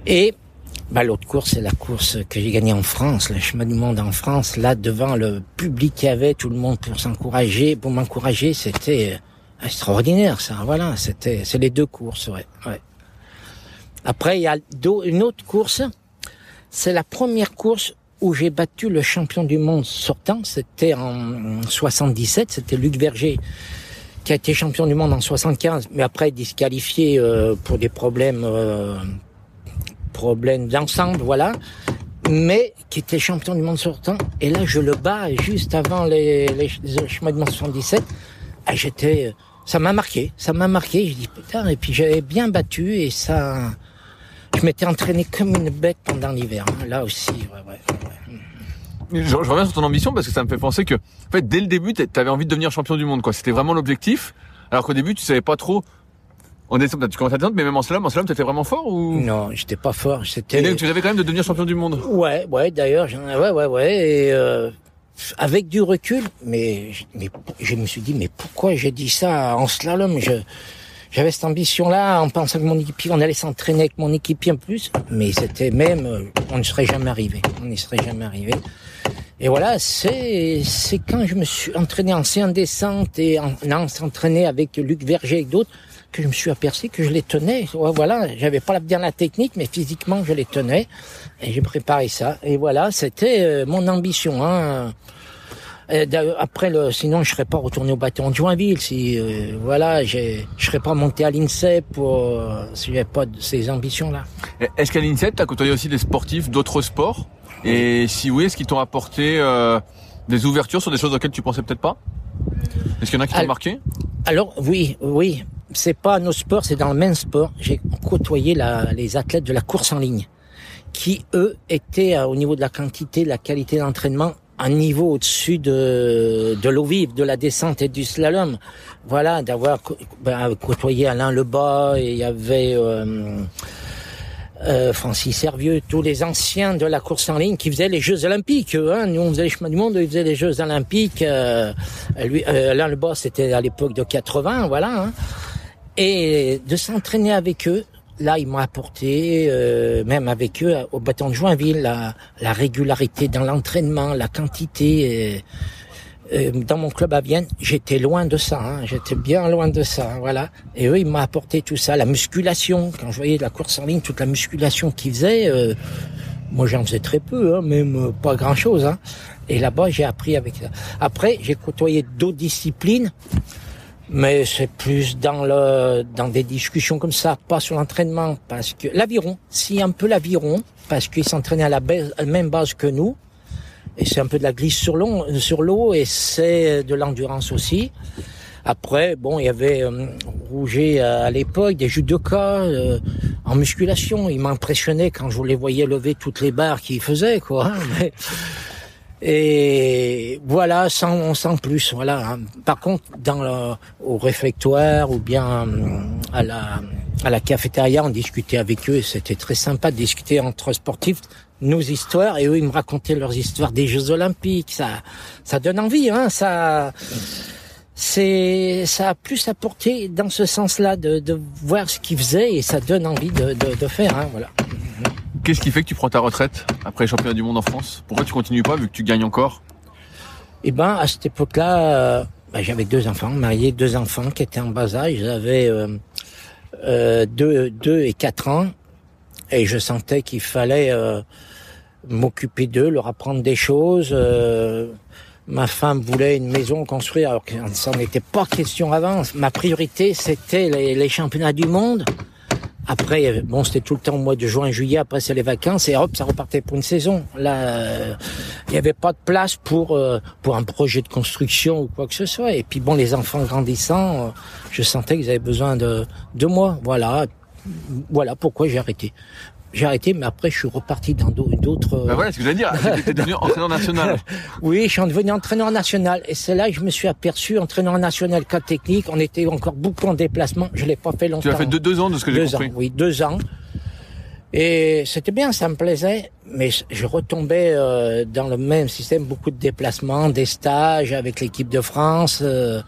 Et, bah, l'autre course, c'est la course que j'ai gagnée en France, le chemin du monde en France. Là, devant le public qu'il y avait, tout le monde pour s'encourager, pour m'encourager, c'était euh, extraordinaire, ça. Voilà, c'était, c'est les deux courses, ouais. Après, il y a une autre course. C'est la première course où j'ai battu le champion du monde sortant. C'était en 77. C'était Luc Verger qui a été champion du monde en 75, mais après disqualifié euh, pour des problèmes euh, problème d'ensemble, voilà. Mais qui était champion du monde sortant. Et là, je le bats juste avant les, les, les chemins de 77. Et j'étais, ça m'a marqué, ça m'a marqué. Je dis putain. Et puis j'avais bien battu et ça, je m'étais entraîné comme une bête pendant l'hiver. Là aussi, ouais, ouais. Je, je, reviens sur ton ambition parce que ça me fait penser que, en fait, dès le début, tu avais envie de devenir champion du monde, quoi. C'était vraiment l'objectif. Alors qu'au début, tu savais pas trop on est, tu commences à mais même en slalom, en slalom, t'étais vraiment fort ou? Non, j'étais pas fort. C'était. Et tu avais quand même de devenir champion du monde. Ouais, ouais. D'ailleurs, ouais, ouais, ouais. Et euh, avec du recul, mais, mais je me suis dit, mais pourquoi j'ai dit ça en slalom? Je j'avais cette ambition-là en pensant que mon équipier, on allait s'entraîner avec mon équipier en plus, mais c'était même, euh, on ne serait jamais arrivé. On n'y serait jamais arrivé. Et voilà, c'est c'est quand je me suis entraîné en séance descente et en, en s'entraîner avec Luc Verger et d'autres que je me suis aperçu que je les tenais. Voilà, j'avais pas bien la technique, mais physiquement je les tenais et j'ai préparé ça. Et voilà, c'était euh, mon ambition. Hein. après, le, sinon, je serais pas retourné au bâton de Joinville. Si euh, voilà, je serais pas monté à l'INSEP pour euh, si j'avais pas ces ambitions-là. Est-ce qu'à l'INSEP, tu as côtoyé aussi des sportifs d'autres sports? Et si oui, est-ce qu'ils t'ont apporté euh, des ouvertures sur des choses auxquelles tu pensais peut-être pas? Est-ce qu'il y en a qui t'ont marqué? Alors oui, oui. C'est pas nos sports, c'est dans le même sport. J'ai côtoyé la, les athlètes de la course en ligne qui eux étaient au niveau de la quantité, de la qualité d'entraînement un niveau au-dessus de, de l'eau vive, de la descente et du slalom. Voilà, d'avoir ben, côtoyé Alain Lebas et il y avait euh, euh, Francis Servieux, tous les anciens de la course en ligne qui faisaient les Jeux Olympiques. Hein. Nous, on faisait les chemins du monde, ils faisaient les Jeux Olympiques. Euh, lui, euh, Alain Lebas, c'était à l'époque de 80, voilà. Hein. Et de s'entraîner avec eux, là, ils m'ont apporté, euh, même avec eux, au bâton de Joinville, la, la régularité dans l'entraînement, la quantité. Euh, dans mon club à Vienne, j'étais loin de ça. Hein, j'étais bien loin de ça. Voilà. Et eux, ils m'ont apporté tout ça, la musculation. Quand je voyais la course en ligne, toute la musculation qu'ils faisaient, euh, moi, j'en faisais très peu, hein, même pas grand-chose. Hein. Et là-bas, j'ai appris avec ça. Après, j'ai côtoyé d'autres disciplines mais c'est plus dans le dans des discussions comme ça, pas sur l'entraînement, parce que l'aviron, si un peu l'aviron, parce qu'ils s'entraînaient à la, même base que nous, et c'est un peu de la glisse sur l'eau, sur l'eau, et c'est de l'endurance aussi. Après, bon, il y avait euh, Rouget à l'époque, des judokas euh, en musculation. Il m'impressionnait quand je les voyais lever toutes les barres qu'ils faisaient, quoi. Mais, et voilà, sans, sans plus. Voilà. Par contre, dans le, au réfectoire ou bien euh, à la, à la cafétéria, on discutait avec eux. C'était très sympa de discuter entre sportifs nos histoires et eux ils me racontaient leurs histoires des Jeux Olympiques. Ça, ça donne envie. Hein, ça, c'est, ça a plus apporté dans ce sens-là de, de voir ce qu'ils faisaient et ça donne envie de, de, de faire. Hein, voilà. Qu'est-ce qui fait que tu prends ta retraite après les championnats du monde en France? Pourquoi tu continues pas vu que tu gagnes encore? Eh ben, à cette époque-là, euh, ben, j'avais deux enfants, marié, deux enfants qui étaient en bas âge. J'avais euh, euh, deux, deux et quatre ans, et je sentais qu'il fallait m'occuper d'eux, leur apprendre des choses. Ma femme voulait une maison construire, alors que ça n'était pas question avant. Ma priorité, c'était les championnats du monde. Après, bon, c'était tout le temps au mois de juin, juillet. Après, c'est les vacances et hop, ça repartait pour une saison. Là, il n'y avait pas de place pour euh, pour un projet de construction ou quoi que ce soit. Et puis bon, les enfants grandissant, euh, je sentais qu'ils avaient besoin de de moi. Voilà, voilà pourquoi j'ai arrêté j'ai arrêté, mais après, je suis reparti dans d'autres. Ben voilà, ce que j'allais dire. J'étais devenu entraîneur national. oui, je suis devenu entraîneur national. Et c'est là que je me suis aperçu, entraîneur national, cas technique. On était encore beaucoup en déplacement. Je l'ai pas fait longtemps. Tu as fait deux, deux ans de ce que j'ai compris. Ans, oui, deux ans. Et c'était bien, ça me plaisait. Mais je retombais euh, dans le même système, beaucoup de déplacements, des stages avec l'équipe de France. Euh,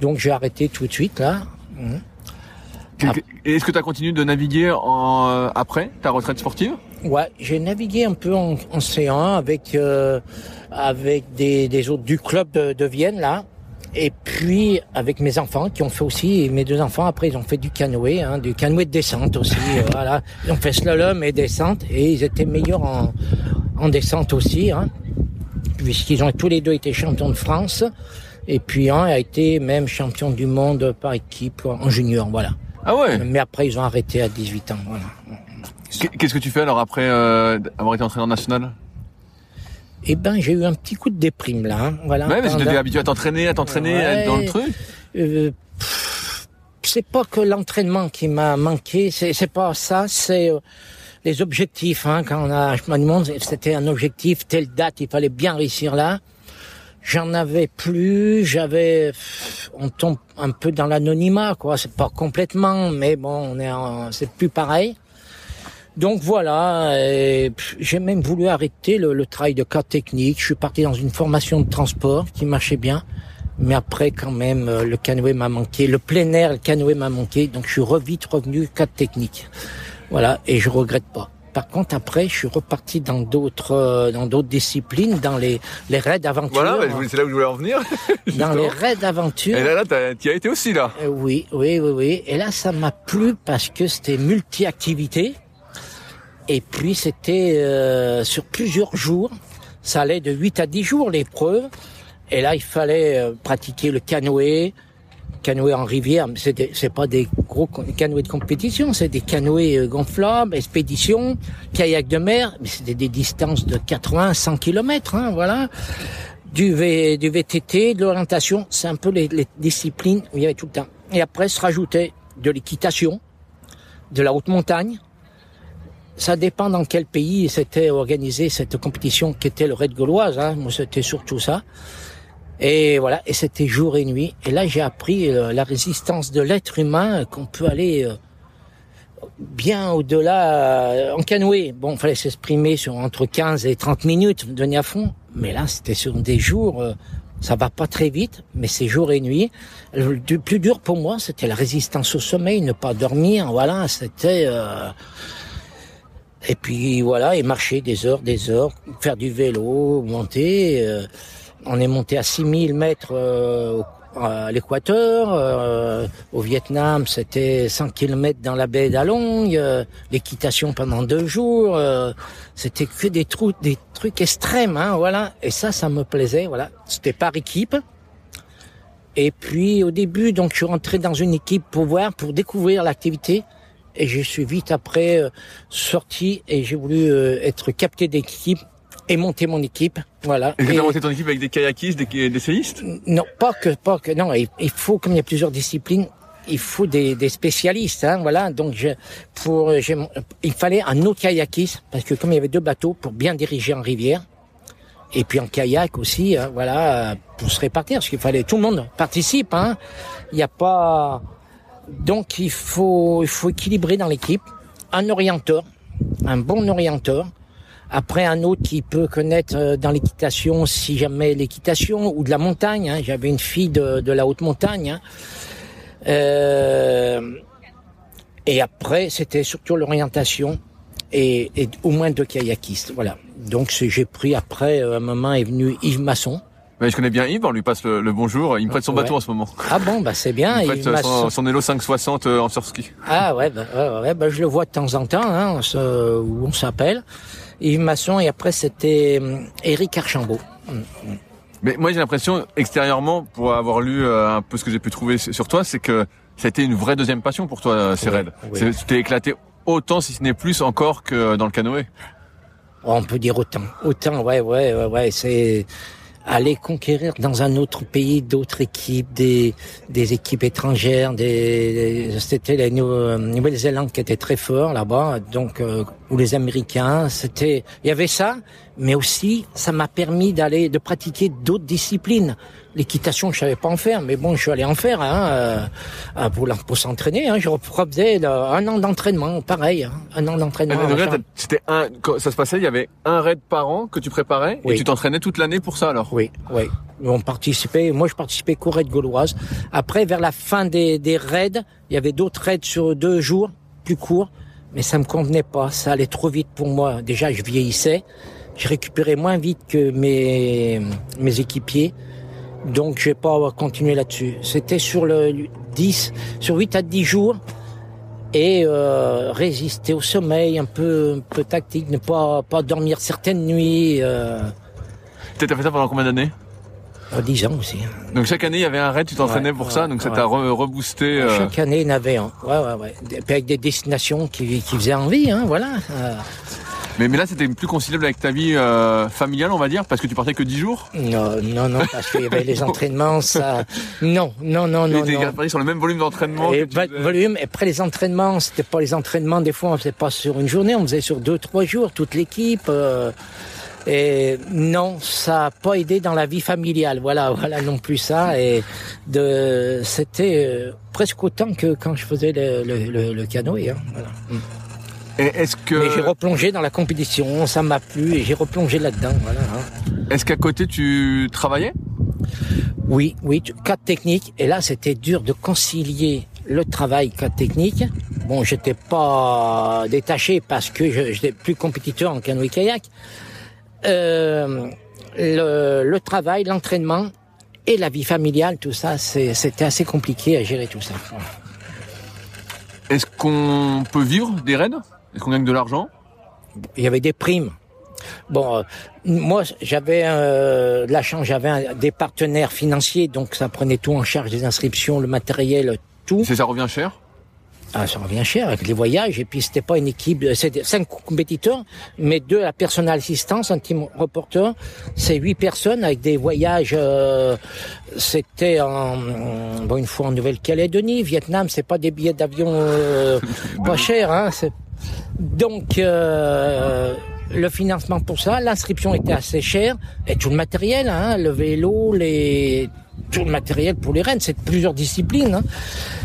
donc j'ai arrêté tout de suite là. Mmh. Est-ce que tu as continué de naviguer en, euh, après ta retraite sportive? Ouais, j'ai navigué un peu en, en C1 avec euh, avec des, des, autres du club de, de, Vienne là, et puis avec mes enfants qui ont fait aussi mes deux enfants après ils ont fait du canoë, hein, du canoë de descente aussi. euh, voilà, ils ont fait slalom et descente et ils étaient meilleurs en, en descente aussi, hein, puisqu'ils ont tous les deux été champions de France. Et puis un a été même champion du monde par équipe en junior, voilà. Ah ouais Mais après, ils ont arrêté à 18 ans. Voilà. Qu'est-ce que tu fais alors après euh, avoir été entraîneur national? Eh ben, j'ai eu un petit coup de déprime là. Hein. Voilà. Ouais, mais tu devais habitué à t'entraîner, à t'entraîner, ouais, dans le truc. Euh, c'est pas que l'entraînement qui m'a manqué, c'est pas ça, c'est euh, les objectifs. Hein, quand on a, je me demande, c'était un objectif, telle date, il fallait bien réussir là. J'en avais plus, j'avais, on tombe un peu dans l'anonymat, quoi. C'est pas complètement, mais bon, on est, c'est plus pareil. Donc voilà, j'ai même voulu arrêter le, le, travail de cas technique. Je suis parti dans une formation de transport qui marchait bien, mais après quand même le canoë m'a manqué, le plein air, le canoë m'a manqué, donc je suis vite revenu cas technique. Voilà, et je regrette pas. Par contre, après, je suis reparti dans d'autres euh, dans d'autres disciplines, dans les les raids d'aventure. Voilà, c'est là où je voulais en venir. dans les raids d'aventure. Et là, là, tu as été aussi là. Euh, oui, oui, oui, oui. Et là, ça m'a plu parce que c'était multi-activité. Et puis, c'était euh, sur plusieurs jours. Ça allait de 8 à 10 jours l'épreuve. Et là, il fallait euh, pratiquer le canoë, canoë en rivière. Mais c'est c'est pas des gros canoës de compétition, c'est des canoës euh, gonflables, expédition, kayak de mer. Mais c'était des distances de 80, 100 kilomètres, hein, voilà. Du, VTT, de l'orientation, c'est un peu les, les disciplines où il y avait tout le temps. Et après, se rajoutait de l'équitation, de la haute montagne. Ça dépend dans quel pays c'était organisé cette compétition qui était le raid gauloise. Hein. Moi, c'était surtout ça. Et voilà, et c'était jour et nuit. Et là, j'ai appris euh, la résistance de l'être humain, euh, qu'on peut aller euh, bien au-delà en canoë. Bon, fallait s'exprimer sur entre 15 et 30 minutes, donner à fond. Mais là, c'était sur des jours, ça va pas très vite, mais c'est jour et nuit. Le plus dur pour moi, c'était la résistance au sommeil, ne pas dormir. Voilà, c'était. Et puis voilà, et marcher des heures, des heures, faire du vélo, monter. On est monté à 6000 mètres euh, à l'équateur. euh, au Vietnam, c'était 100 km dans la baie d'Along. euh, L'équitation pendant deux jours. c'était que des, trous, des trucs extrêmes, hein, voilà. Et ça, ça me plaisait, voilà. C'était par équipe. Et puis au début, donc je suis rentré dans une équipe pour voir, pour découvrir l'activité. Et je suis vite après sorti et j'ai voulu être capté d'équipe et monter mon équipe. Voilà. Et- t'as monté ton équipe avec des kayakistes, des, des séistes? Non, pas que, pas que, non, il, il faut, comme il y a plusieurs disciplines, il faut des, des spécialistes, hein, voilà. Donc, je, pour, j'ai mon- il fallait un autre kayakiste, parce que comme il y avait deux bateaux pour bien diriger en rivière, et puis en kayak aussi, hein, voilà, pour se répartir, parce qu'il fallait, tout le monde participe, hein. Il n'y a pas, donc il faut, il faut équilibrer dans l'équipe un orienteur, un bon orienteur, après, un autre qui peut connaître euh, dans l'équitation, si jamais l'équitation ou de la montagne. hein. J'avais une fille de, de la haute montagne. hein. Euh, et après, c'était surtout l'orientation et, et au moins deux kayakistes. Voilà. Donc j'ai pris après, euh, un moment est venu Yves Masson. Ouais, Je connais bien Yves, on lui passe le, le bonjour. Il me prête son Ouais. bateau en ce moment. Ah bon, bah c'est bien. Il me prête son, son Elo 560 euh, en surski. Ah ouais, bah, ouais, ouais, bah, je le vois de temps en temps, hein, on se- où on s'appelle. Yves Masson et après c'était hum, Éric Archambault. Mais moi j'ai l'impression extérieurement, pour avoir lu euh, un peu ce que j'ai pu trouver sur toi, c'est que ça a été une vraie deuxième passion pour toi, euh, Oui, oui. C'est- Tu t'es éclaté autant, si ce n'est plus encore que dans le canoë. On peut dire autant. Autant, ouais, ouais, ouais, ouais. C'est aller conquérir dans un autre pays d'autres équipes, des, des équipes étrangères, des, c'était la euh, Nouvelle-Zélande qui était très fort là-bas, donc euh, ou les Américains. C'était, il y avait ça, mais aussi ça m'a permis d'aller de pratiquer d'autres disciplines. L'équitation, je savais pas en faire, mais bon, je suis allé en faire hein, euh, pour, s'entraîner. Hein, je refaisais un an d'entraînement, pareil, hein, un an d'entraînement. Machin. t'as- c'était un, ça se passait, il y avait un raid par an que tu préparais et tu t'entraînais toute l'année pour ça alors? Oui, oui. On participait, moi je participais qu'aux raids gauloises. Après, vers la fin des, des raids, il y avait d'autres raids sur deux jours, plus courts, mais ça me convenait pas. Ça allait trop vite pour moi. Déjà, je vieillissais. Je récupérais moins vite que mes, mes équipiers. Donc, je vais pas continuer là-dessus. C'était sur le 10, sur 8 à 10 jours. Et euh, résister au sommeil, un peu, un peu tactique, ne pas, pas dormir certaines nuits. Euh, T'as fait ça pendant combien d'années? Euh, 10 ans aussi. Donc chaque année il y avait un raid, tu t'entraînais Ouais, pour ouais, ça, donc ça t'a re- reboosté. euh, Chaque année, il y en avait un. Ouais, ouais, ouais. Puis avec des destinations qui, qui faisaient envie, hein, voilà. Mais, mais là c'était plus conciliable avec ta vie euh, familiale on va dire, parce que tu partais que 10 jours? non, non, non, parce qu'il y avait les entraînements, ça. Non, non, non, non, tu étais sur le même volume d'entraînement. Et faisais. volume. Et après les entraînements, c'était pas les entraînements. Des fois, on faisait pas sur une journée, on faisait sur deux, trois jours, toute l'équipe. euh, et non, ça a pas aidé dans la vie familiale. Voilà, voilà non plus ça. Et de, c'était euh, presque autant que quand je faisais le, le, le, le canoë. Hein, voilà. Et est-ce que Mais j'ai replongé dans la compétition, ça m'a plu et j'ai replongé là-dedans. Voilà. hein. est-ce qu'à côté tu travaillais? Oui, oui, tu- cadre technique. Et là, c'était dur de concilier le travail cadre technique. Bon, j'étais pas détaché parce que je j'étais plus compétiteur en canoë kayak. Euh, le, le travail, l'entraînement et la vie familiale, tout ça, c'était assez compliqué à gérer tout ça. Est-ce qu'on peut vivre des raids? Est-ce qu'on gagne de l'argent? Il y avait des primes. Bon, euh, moi, j'avais euh, la chance, j'avais des partenaires financiers, donc ça prenait tout en charge, les inscriptions, le matériel, tout. C'est ça revient cher? Ah, ça revient cher avec les voyages. Et puis c'était pas une équipe, c'était cinq compétiteurs, mais deux à personnel assistance, un team reporter. C'est huit personnes avec des voyages. Euh, c'était en bon, une fois en Nouvelle-Calédonie, Vietnam. C'est pas des billets d'avion euh, pas chers. Hein, donc euh, le financement pour ça, l'inscription était assez chère et tout le matériel, hein, le vélo, les tout le matériel pour les rennes, c'est plusieurs disciplines. Hein.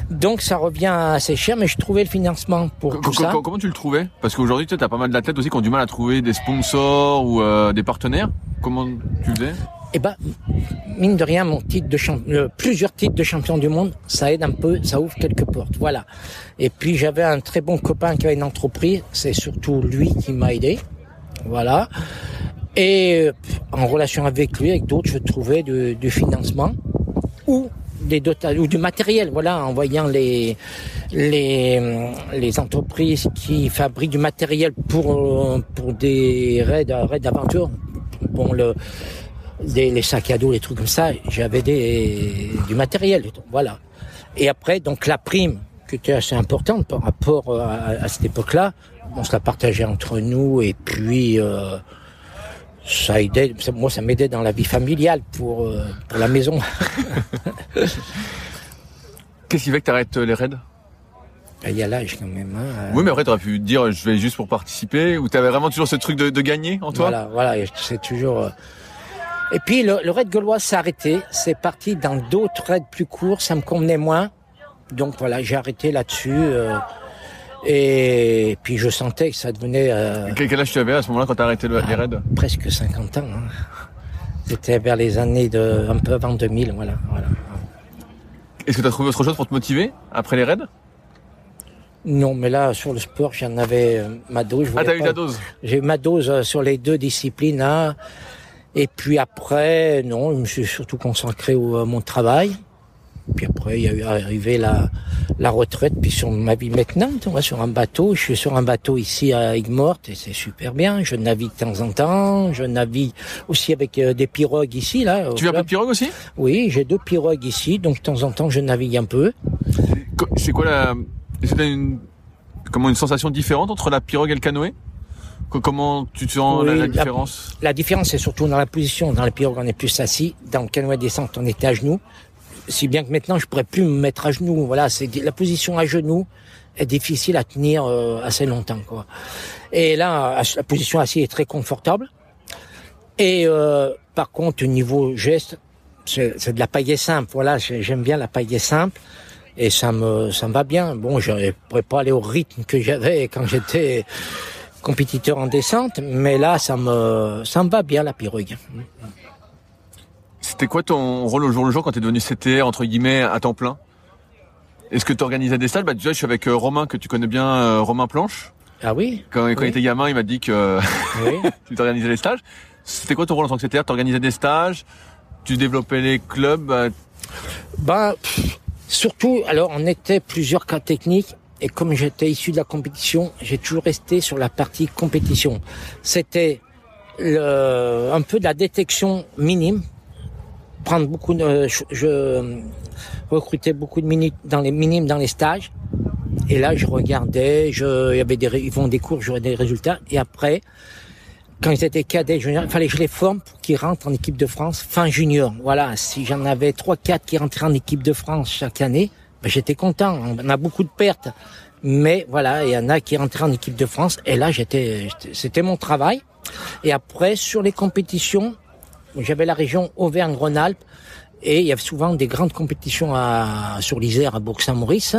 Donc ça revient assez cher, mais je trouvais le financement pour tout ça. Comment tu le trouvais? Parce qu'aujourd'hui, tu as pas mal d'athlètes aussi qui ont du mal à trouver des sponsors ou euh, des partenaires. Comment tu faisais? Eh ben, mine de rien, mon titre de champion, plusieurs titres de champion du monde, ça aide un peu, ça ouvre quelques portes, voilà. Et puis j'avais un très bon copain qui avait une entreprise, c'est surtout lui qui m'a aidé, voilà. Et euh, en relation avec lui, avec d'autres, je trouvais du, du financement ou des ou du matériel, voilà, en voyant les les les entreprises qui fabriquent du matériel pour pour des raids raids d'aventure, bon le des les sacs à dos, les trucs comme ça, j'avais des du matériel, voilà. Et après donc la prime qui était assez importante par rapport à, à cette époque-là, on se la partageait entre nous et puis euh, ça aidait, moi ça m'aidait dans la vie familiale pour, euh, pour la maison. Qu'est-ce qui fait que tu arrêtes euh, les raids? Ben, il y a l'âge quand même. Hein. Oui, mais après, tu aurais pu dire je vais juste pour participer, ou tu avais vraiment toujours ce truc de, de gagner en toi? Voilà, voilà, c'est toujours... Euh. Et puis le, le raid gaulois s'est arrêté, c'est parti dans d'autres raids plus courts, ça me convenait moins. Donc voilà, j'ai arrêté là-dessus. Et puis je sentais que ça devenait... Euh, quel âge tu avais à ce moment-là quand tu as arrêté le, les raids Presque 50 ans. Hein. C'était vers les années de un peu avant 2000, voilà. voilà. Est-ce que tu as trouvé autre chose pour te motiver après les raids? Non, mais là, sur le sport, j'en avais euh, ma dose. Ah, t'as eu ta dose? J'ai eu ma dose euh, sur les deux disciplines. Hein. Et puis après, non, je me suis surtout consacré au, à mon travail. Puis après, il y a eu arrivé la, la retraite, puis sur ma vie maintenant, on va sur un bateau. Je suis sur un bateau ici à Aigues-Mortes et c'est super bien. Je navigue de temps en temps. Je navigue aussi avec euh, des pirogues ici, là. Tu viens un peu de pirogue aussi? Oui, j'ai deux pirogues ici, donc de temps en temps, je navigue un peu. C'est quoi la... Une... Comment une sensation différente entre la pirogue et le canoë? Comment tu te sens la, différence la, la, différence, c'est surtout dans la position. Dans la pirogue, on est plus assis. Dans le canoë descente, on est à genoux si bien que maintenant je pourrais plus me mettre à genoux. Voilà, c'est la position à genoux est difficile à tenir euh, assez longtemps, quoi. Et là, la position assise est très confortable. Et euh, par contre, au niveau geste, c'est de la paillée simple. Voilà, j'aime bien la paillée simple et ça me ça me va bien. Bon, je pourrais pas aller au rythme que j'avais quand j'étais compétiteur en descente, mais là, ça me ça me va bien la pirogue. C'était quoi ton rôle au jour le jour quand tu es devenu CTR, entre guillemets, à temps plein? Est-ce que tu organisais des stages bah, Déjà, je suis avec euh, Romain, que tu connais bien, euh, Romain Planche. Ah oui. Quand, quand il était gamin, il m'a dit que tu t'organisais des stages. C'était quoi ton rôle en tant que CTR Tu organisais des stages? Tu développais les clubs? Bah, bah surtout, alors on était plusieurs cas techniques et comme j'étais issu de la compétition, j'ai toujours resté sur la partie compétition. C'était un peu de la détection minime prendre beaucoup de, je, recrutais beaucoup de minutes dans les minimes dans les stages. Et là, je regardais, je, il y avait des, ils font des cours, j'aurais des résultats. Et après, quand ils étaient cadets juniors, il fallait que je les forme pour qu'ils rentrent en équipe de France fin junior. Voilà. Si j'en avais trois, quatre qui rentraient en équipe de France chaque année, j'étais content. On a beaucoup de pertes. Mais voilà, il y en a qui rentraient en équipe de France. Et là, j'étais, c'était mon travail. Et après, sur les compétitions, j'avais la région Auvergne-Rhône-Alpes et il y avait souvent des grandes compétitions à, sur l'Isère, à Bourg-Saint-Maurice.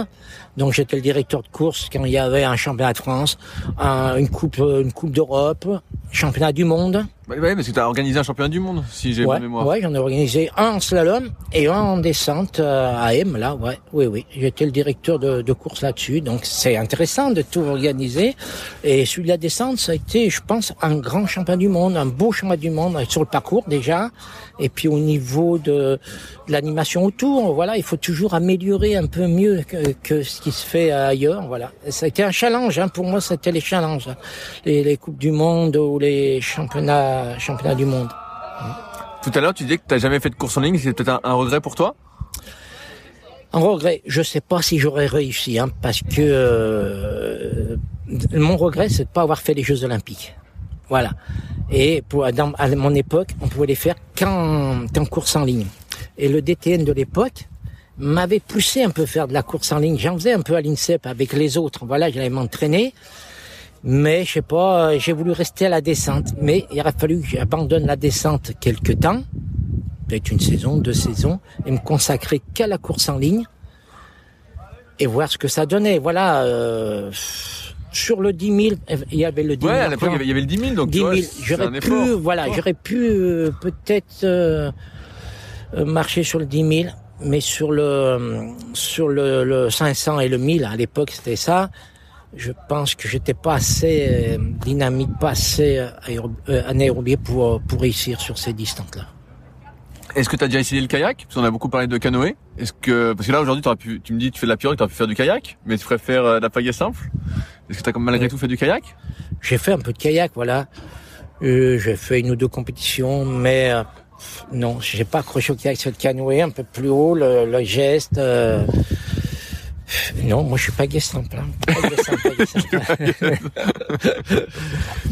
Donc j'étais le directeur de course quand il y avait un championnat de France, une coupe, une coupe d'Europe, championnat du monde. Bah, ouais, parce que tu as organisé un championnat du monde, si j'ai ouais, bonne mémoire. Ouais, j'en ai organisé un en slalom et un en descente euh, à M, là, ouais, oui, oui. J'étais le directeur de, de course là-dessus, donc c'est intéressant de tout organiser. Et celui de la descente, ça a été, je pense, un grand championnat du monde, un beau championnat du monde sur le parcours déjà, et puis au niveau de, de l'animation autour, voilà, il faut toujours améliorer un peu mieux que, que, ce qui se fait ailleurs, voilà. Ça a été un challenge, hein, pour moi, c'était les challenges, les, les coupes du monde ou les championnats championnat du monde. Tout à l'heure, tu disais que tu n'as jamais fait de course en ligne. C'est peut-être un, regret pour toi? Un regret. Je sais pas si j'aurais réussi, hein, parce que euh, mon regret, c'est de pas avoir fait les Jeux Olympiques. Voilà. Et pour, à mon époque, on pouvait les faire qu'en, course en ligne. Et le DTN de l'époque m'avait poussé un peu faire de la course en ligne. J'en faisais un peu à l'INSEP avec les autres. Voilà, j'allais m'entraîner. Mais je sais pas, euh, j'ai voulu rester à la descente. Mais il aurait fallu que j'abandonne la descente quelque temps, peut-être une saison, deux saisons, et me consacrer qu'à la course en ligne et voir ce que ça donnait. Voilà. Euh, sur le 10 000, il y avait le 10 000. Ouais, à l'époque, il y avait le 10 000, donc 10 000. J'aurais pu, voilà, j'aurais pu euh, peut-être euh, marcher sur le 10 000, mais sur le sur le, le 500 et le 1000, à l'époque, c'était ça je pense que j'étais pas assez euh, dynamique, pas assez euh, euh, anaérobie pour, pour réussir sur ces distances-là. Est-ce que tu as déjà essayé le kayak? Parce qu'on a beaucoup parlé de canoë. Est-ce que parce que là aujourd'hui pu, tu me dis tu fais de la pirogue, tu aurais pu faire du kayak, mais tu préfères la pagaie simple? Est-ce que tu as malgré tout fait du kayak? J'ai fait un peu de kayak, voilà. Euh, j'ai fait une ou deux compétitions, mais euh, non, j'ai pas accroché au kayak sur le canoë, un peu plus haut, le, le geste. Euh, non, moi je suis pas gay simple. Hein.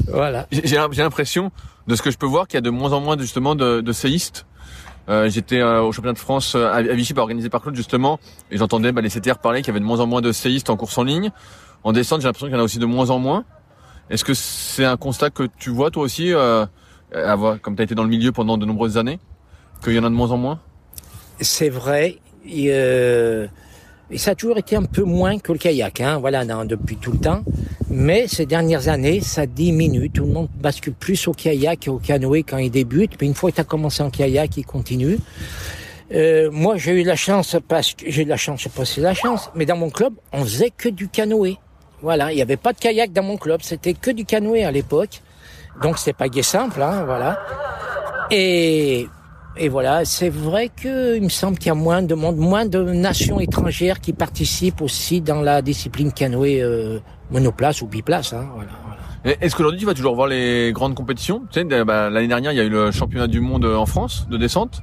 voilà. J'ai l'impression, de ce que je peux voir, qu'il y a de moins en moins justement de, de séistes. Euh, J'étais euh, au championnat de France euh, à Vichy, organisé par Claude justement, et j'entendais bah, les CTR parler qu'il y avait de moins en moins de séistes en course en ligne. En descente, j'ai l'impression qu'il y en a aussi de moins en moins. Est-ce que c'est un constat que tu vois toi aussi, euh, comme tu as été dans le milieu pendant de nombreuses années, qu'il y en a de moins en moins? C'est vrai. Euh et ça a toujours été un peu moins que le kayak, hein, voilà, depuis tout le temps. Mais ces dernières années, ça diminue. Tout le monde bascule plus au kayak qu'au canoë quand il débute. Mais une fois que tu commencé en kayak, il continue. Euh, moi, j'ai eu la chance, parce que j'ai eu la chance, je sais pas si c'est la chance, mais dans mon club, on faisait que du canoë. Voilà, il n'y avait pas de kayak dans mon club, c'était que du canoë à l'époque. Donc c'est pas gay simple, hein, voilà. Et et voilà, c'est vrai qu'il me semble qu'il y a moins de monde, moins de nations étrangères qui participent aussi dans la discipline canoë euh, monoplace ou biplace. Hein, voilà, Est-ce qu'aujourd'hui tu vas toujours voir les grandes compétitions? Tu sais, bah, l'année dernière il y a eu le championnat du monde en France de descente.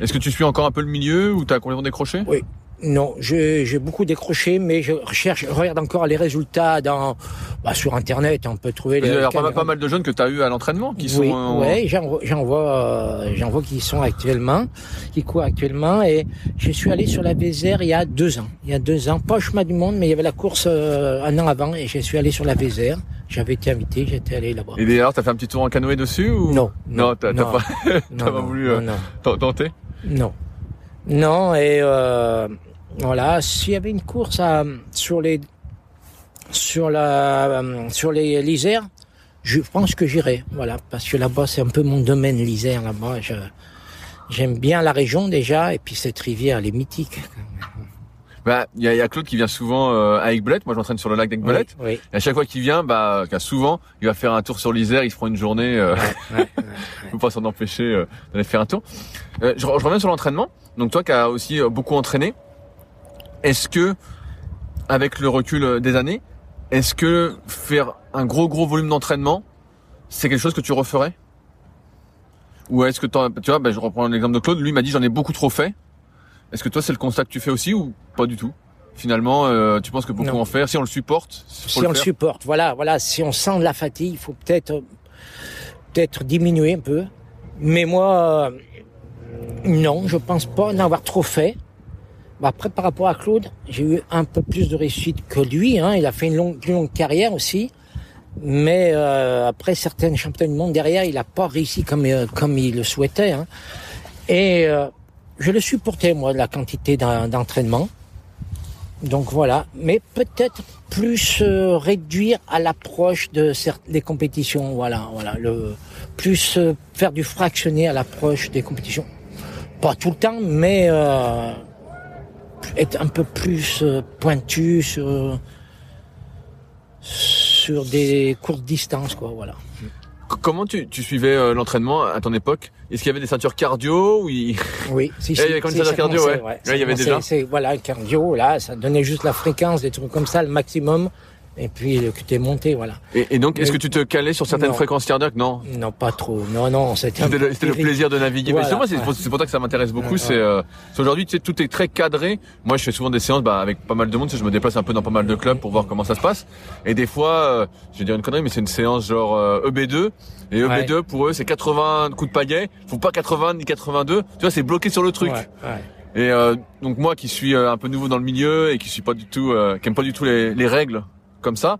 Est-ce que tu suis encore un peu le milieu ou tu as complètement décroché? Oui, non, j'ai beaucoup décroché, mais je recherche, je regarde encore les résultats dans, bah, sur Internet. On peut trouver. Il y a pas, mal de jeunes que tu as eu à l'entraînement qui oui, sont. Oui, j'en vois, j'en vois qui sont actuellement, qui courent actuellement. Et je suis allé sur la Vézère il y a deux ans. Il y a deux ans, pas au chemin du monde, mais il y avait la course euh, un an avant, et je suis allé sur la Vézère. J'avais été invité, j'étais allé là-bas. Et d'ailleurs, t'as fait un petit tour en canoë dessus ou? Non, non, t'as pas, pas voulu euh, tenter? Non, non, et. Euh, voilà, s'il y avait une course à, sur les sur la sur les l'Isère, je pense que j'irai. Voilà, parce que là-bas c'est un peu mon domaine l'Isère là-bas. J'aime bien la région déjà et puis cette rivière elle est mythique. Bah, il y a, y a, Claude qui vient souvent euh, à Aiguebelette. Moi, j'entraîne sur le lac d'Aiguebelette. Oui, Et à chaque fois qu'il vient, bah, souvent, il va faire un tour sur l'Isère. Il se prend une journée. Euh, ouais, faut pas s'en empêcher euh, d'aller faire un tour. Euh, je, je, reviens sur l'entraînement. Donc toi, qui as aussi euh, beaucoup entraîné, est-ce que, avec le recul euh, des années, est-ce que faire un gros gros volume d'entraînement, c'est quelque chose que tu referais? Ou est-ce que tu vois, ben, je reprends l'exemple de Claude, lui m'a dit j'en ai beaucoup trop fait. Est-ce que toi c'est le constat que tu fais aussi ou pas du tout? Finalement, euh, tu penses que beaucoup en faire si on le supporte Si on le, supporte, voilà, voilà. Si on sent de la fatigue, il faut peut-être peut-être diminuer un peu. Mais moi, euh, non, je pense pas en avoir trop fait. Bah, après, par rapport à Claude, j'ai eu un peu plus de réussite que lui. Hein. Il a fait une longue, plus longue carrière aussi. Mais euh, après certaines championnats du monde derrière, il n'a pas réussi comme euh, comme il le souhaitait. Hein. Et euh, je le supportais moi la quantité d'entraînement. Donc voilà, mais peut-être plus euh, réduire à l'approche de certaines compétitions. Voilà, voilà, le plus euh, faire du fractionné à l'approche des compétitions. Pas tout le temps, mais être un peu plus euh, pointu sur sur des courtes distances, quoi. Voilà. Comment tu, tu suivais euh, l'entraînement à ton époque? Est-ce qu'il y avait des ceintures cardio ou il- Oui, si, Eh, il y avait quand même si, ça cardio, ouais. ça Ouais, il y avait déjà. c'est- Voilà, cardio, là, ça donnait juste la fréquence, des trucs comme ça, le maximum. Et puis, le que t'es monté, voilà. et, et donc, est-ce que tu te calais sur certaines Non. fréquences cardiaques? Non. Non, pas trop. Non, non, c'était un C'était peu le, c'était le plaisir de naviguer. Voilà, c'est pour, pour ça que ça m'intéresse beaucoup. C'est euh, aujourd'hui, tu sais, tout est très cadré. Moi, je fais souvent des séances bah, avec pas mal de monde. Je me déplace un peu dans pas mal de clubs pour voir comment ça se passe. Et des fois, euh, je vais dire une connerie, mais c'est une séance genre euh, EB2. Et EB2, pour eux, c'est 80 coups de pagaie. Faut pas 80 ni 82. Tu vois, c'est bloqué sur le truc. Ouais, ouais. Et euh, donc moi, qui suis euh, un peu nouveau dans le milieu et qui suis pas du tout, euh, qui aime pas du tout les, les règles comme ça.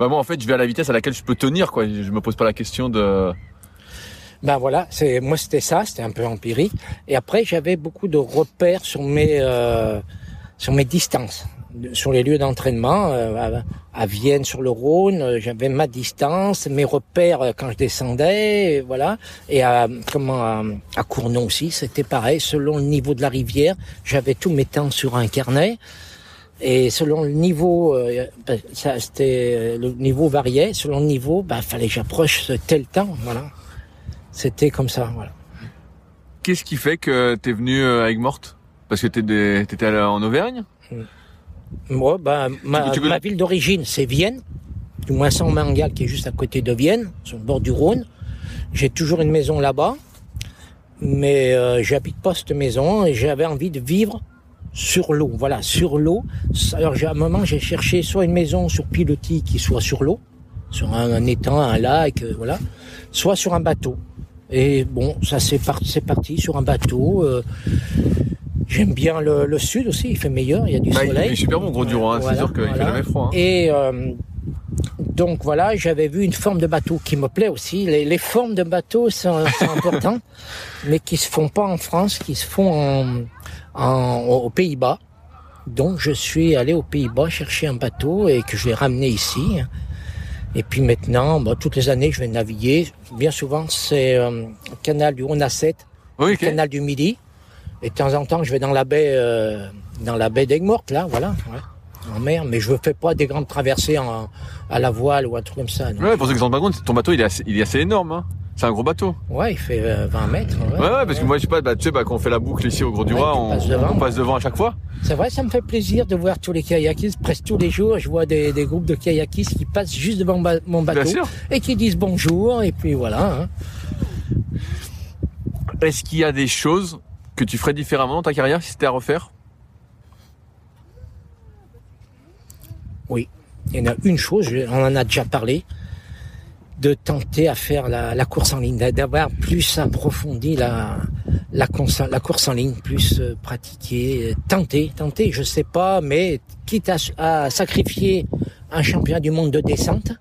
Bah moi, en fait, je vais à la vitesse à laquelle je peux tenir. Quoi. Je me pose pas la question de. Ben voilà, c'est moi c'était ça, c'était un peu empirique. Et après j'avais beaucoup de repères sur mes euh, sur mes distances, sur les lieux d'entraînement. euh, à, Vienne sur le Rhône, euh, j'avais ma distance, mes repères quand je descendais, et voilà. Et à comment à Cournon aussi, c'était pareil. Selon le niveau de la rivière, j'avais tous mes temps sur un carnet. Et selon le niveau, euh, ben, ça c'était le niveau variait. Selon le niveau, ben fallait que j'approche tel temps, voilà. C'était comme ça, voilà. Qu'est-ce qui fait que t'es venu euh, à Aigues-Mortes Parce que t'étais allé en Auvergne? Moi, ben, ma, Tu connais- ma ville d'origine, c'est Vienne, du moins sans Mangal, qui est juste à côté de Vienne, sur le bord du Rhône. J'ai toujours une maison là-bas, mais euh, j'habite pas cette maison et j'avais envie de vivre sur l'eau. Voilà, sur l'eau. Alors, à un moment, j'ai cherché soit une maison sur pilotis qui soit sur l'eau, sur un, un étang, un lac, euh, voilà, soit sur un bateau. Et bon, ça c'est parti, sur un bateau. euh, J'aime bien le, le sud aussi, il fait meilleur, il y a du Bah, il soleil. est super bon, gros du Roi, hein, Voilà, c'est sûr qu'il fait jamais froid. hein. Et euh, donc voilà, j'avais vu une forme de bateau qui me plaît aussi. Les, les formes de bateaux sont, sont importantes, mais qui se font pas en France, qui se font en, en- aux Pays-Bas. Donc je suis allé aux Pays-Bas chercher un bateau et que je l'ai ramené ici. Et puis maintenant, bah, toutes les années, je vais naviguer. Bien souvent, c'est euh, le canal du 7 Oui, le ok. canal du Midi. Et de temps en temps, je vais dans la baie, euh, dans la baie d'Aigues-Mortes, là, voilà, ouais, en mer. Mais je ne fais pas des grandes traversées en, à la voile ou un truc comme ça. Ouais, pour ceux qui rendent pas compte, ton bateau, il est assez, il est assez énorme. Hein. C'est un gros bateau. Ouais, il fait euh, 20 mètres. Ouais, ouais, parce que moi, je sais pas, bah, tu sais, bah, quand on fait la boucle ici au Gros du Roi, on, passes devant. on passe devant à chaque fois. C'est vrai, ça me fait plaisir de voir tous les kayakistes. Presque tous les jours, je vois des, des groupes de kayakistes qui passent juste devant ba- mon Bien bateau sûr. et qui disent bonjour. Et puis voilà. hein. Est-ce qu'il y a des choses que tu ferais différemment dans ta carrière si c'était à refaire? Oui, il y en a une chose, on en a déjà parlé, de tenter à faire la, la course en ligne, d'a- d'avoir plus approfondi la, la, course, la course en ligne, plus euh, pratiquer, tenter, tenter, je sais pas, mais quitte à, à sacrifier un championnat du monde de descente,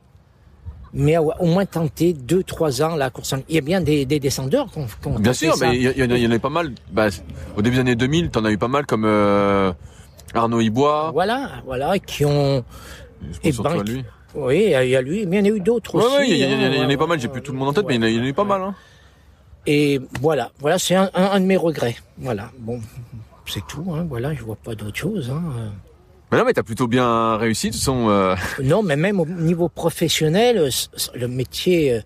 mais au, au moins tenter deux, trois ans la course en ligne. Il y a bien des, des descendeurs qu'on qu'on Bien sûr, ça. mais il y, en a- y en pas mal. Bah, au début des années 2000, t'en as eu pas mal comme euh, Arnaud Ibois. Voilà, voilà, qui ont, Je pense Et surtout ben, lui. oui, il y a- lui, mais il y en a eu d'autres Ouais, aussi. ouais, il y, en a- a- hein, pas mal. J'ai plus tout le monde en tête, ouais. mais il y en a- eu pas mal. Hein. Et voilà, voilà, c'est un, un, un de mes regrets. Voilà, bon, c'est tout. Hein, voilà, je vois pas d'autre chose. Hein. Mais non, mais t'as plutôt bien réussi. De toute façon, euh, Non, mais même au niveau professionnel, euh, le métier, euh,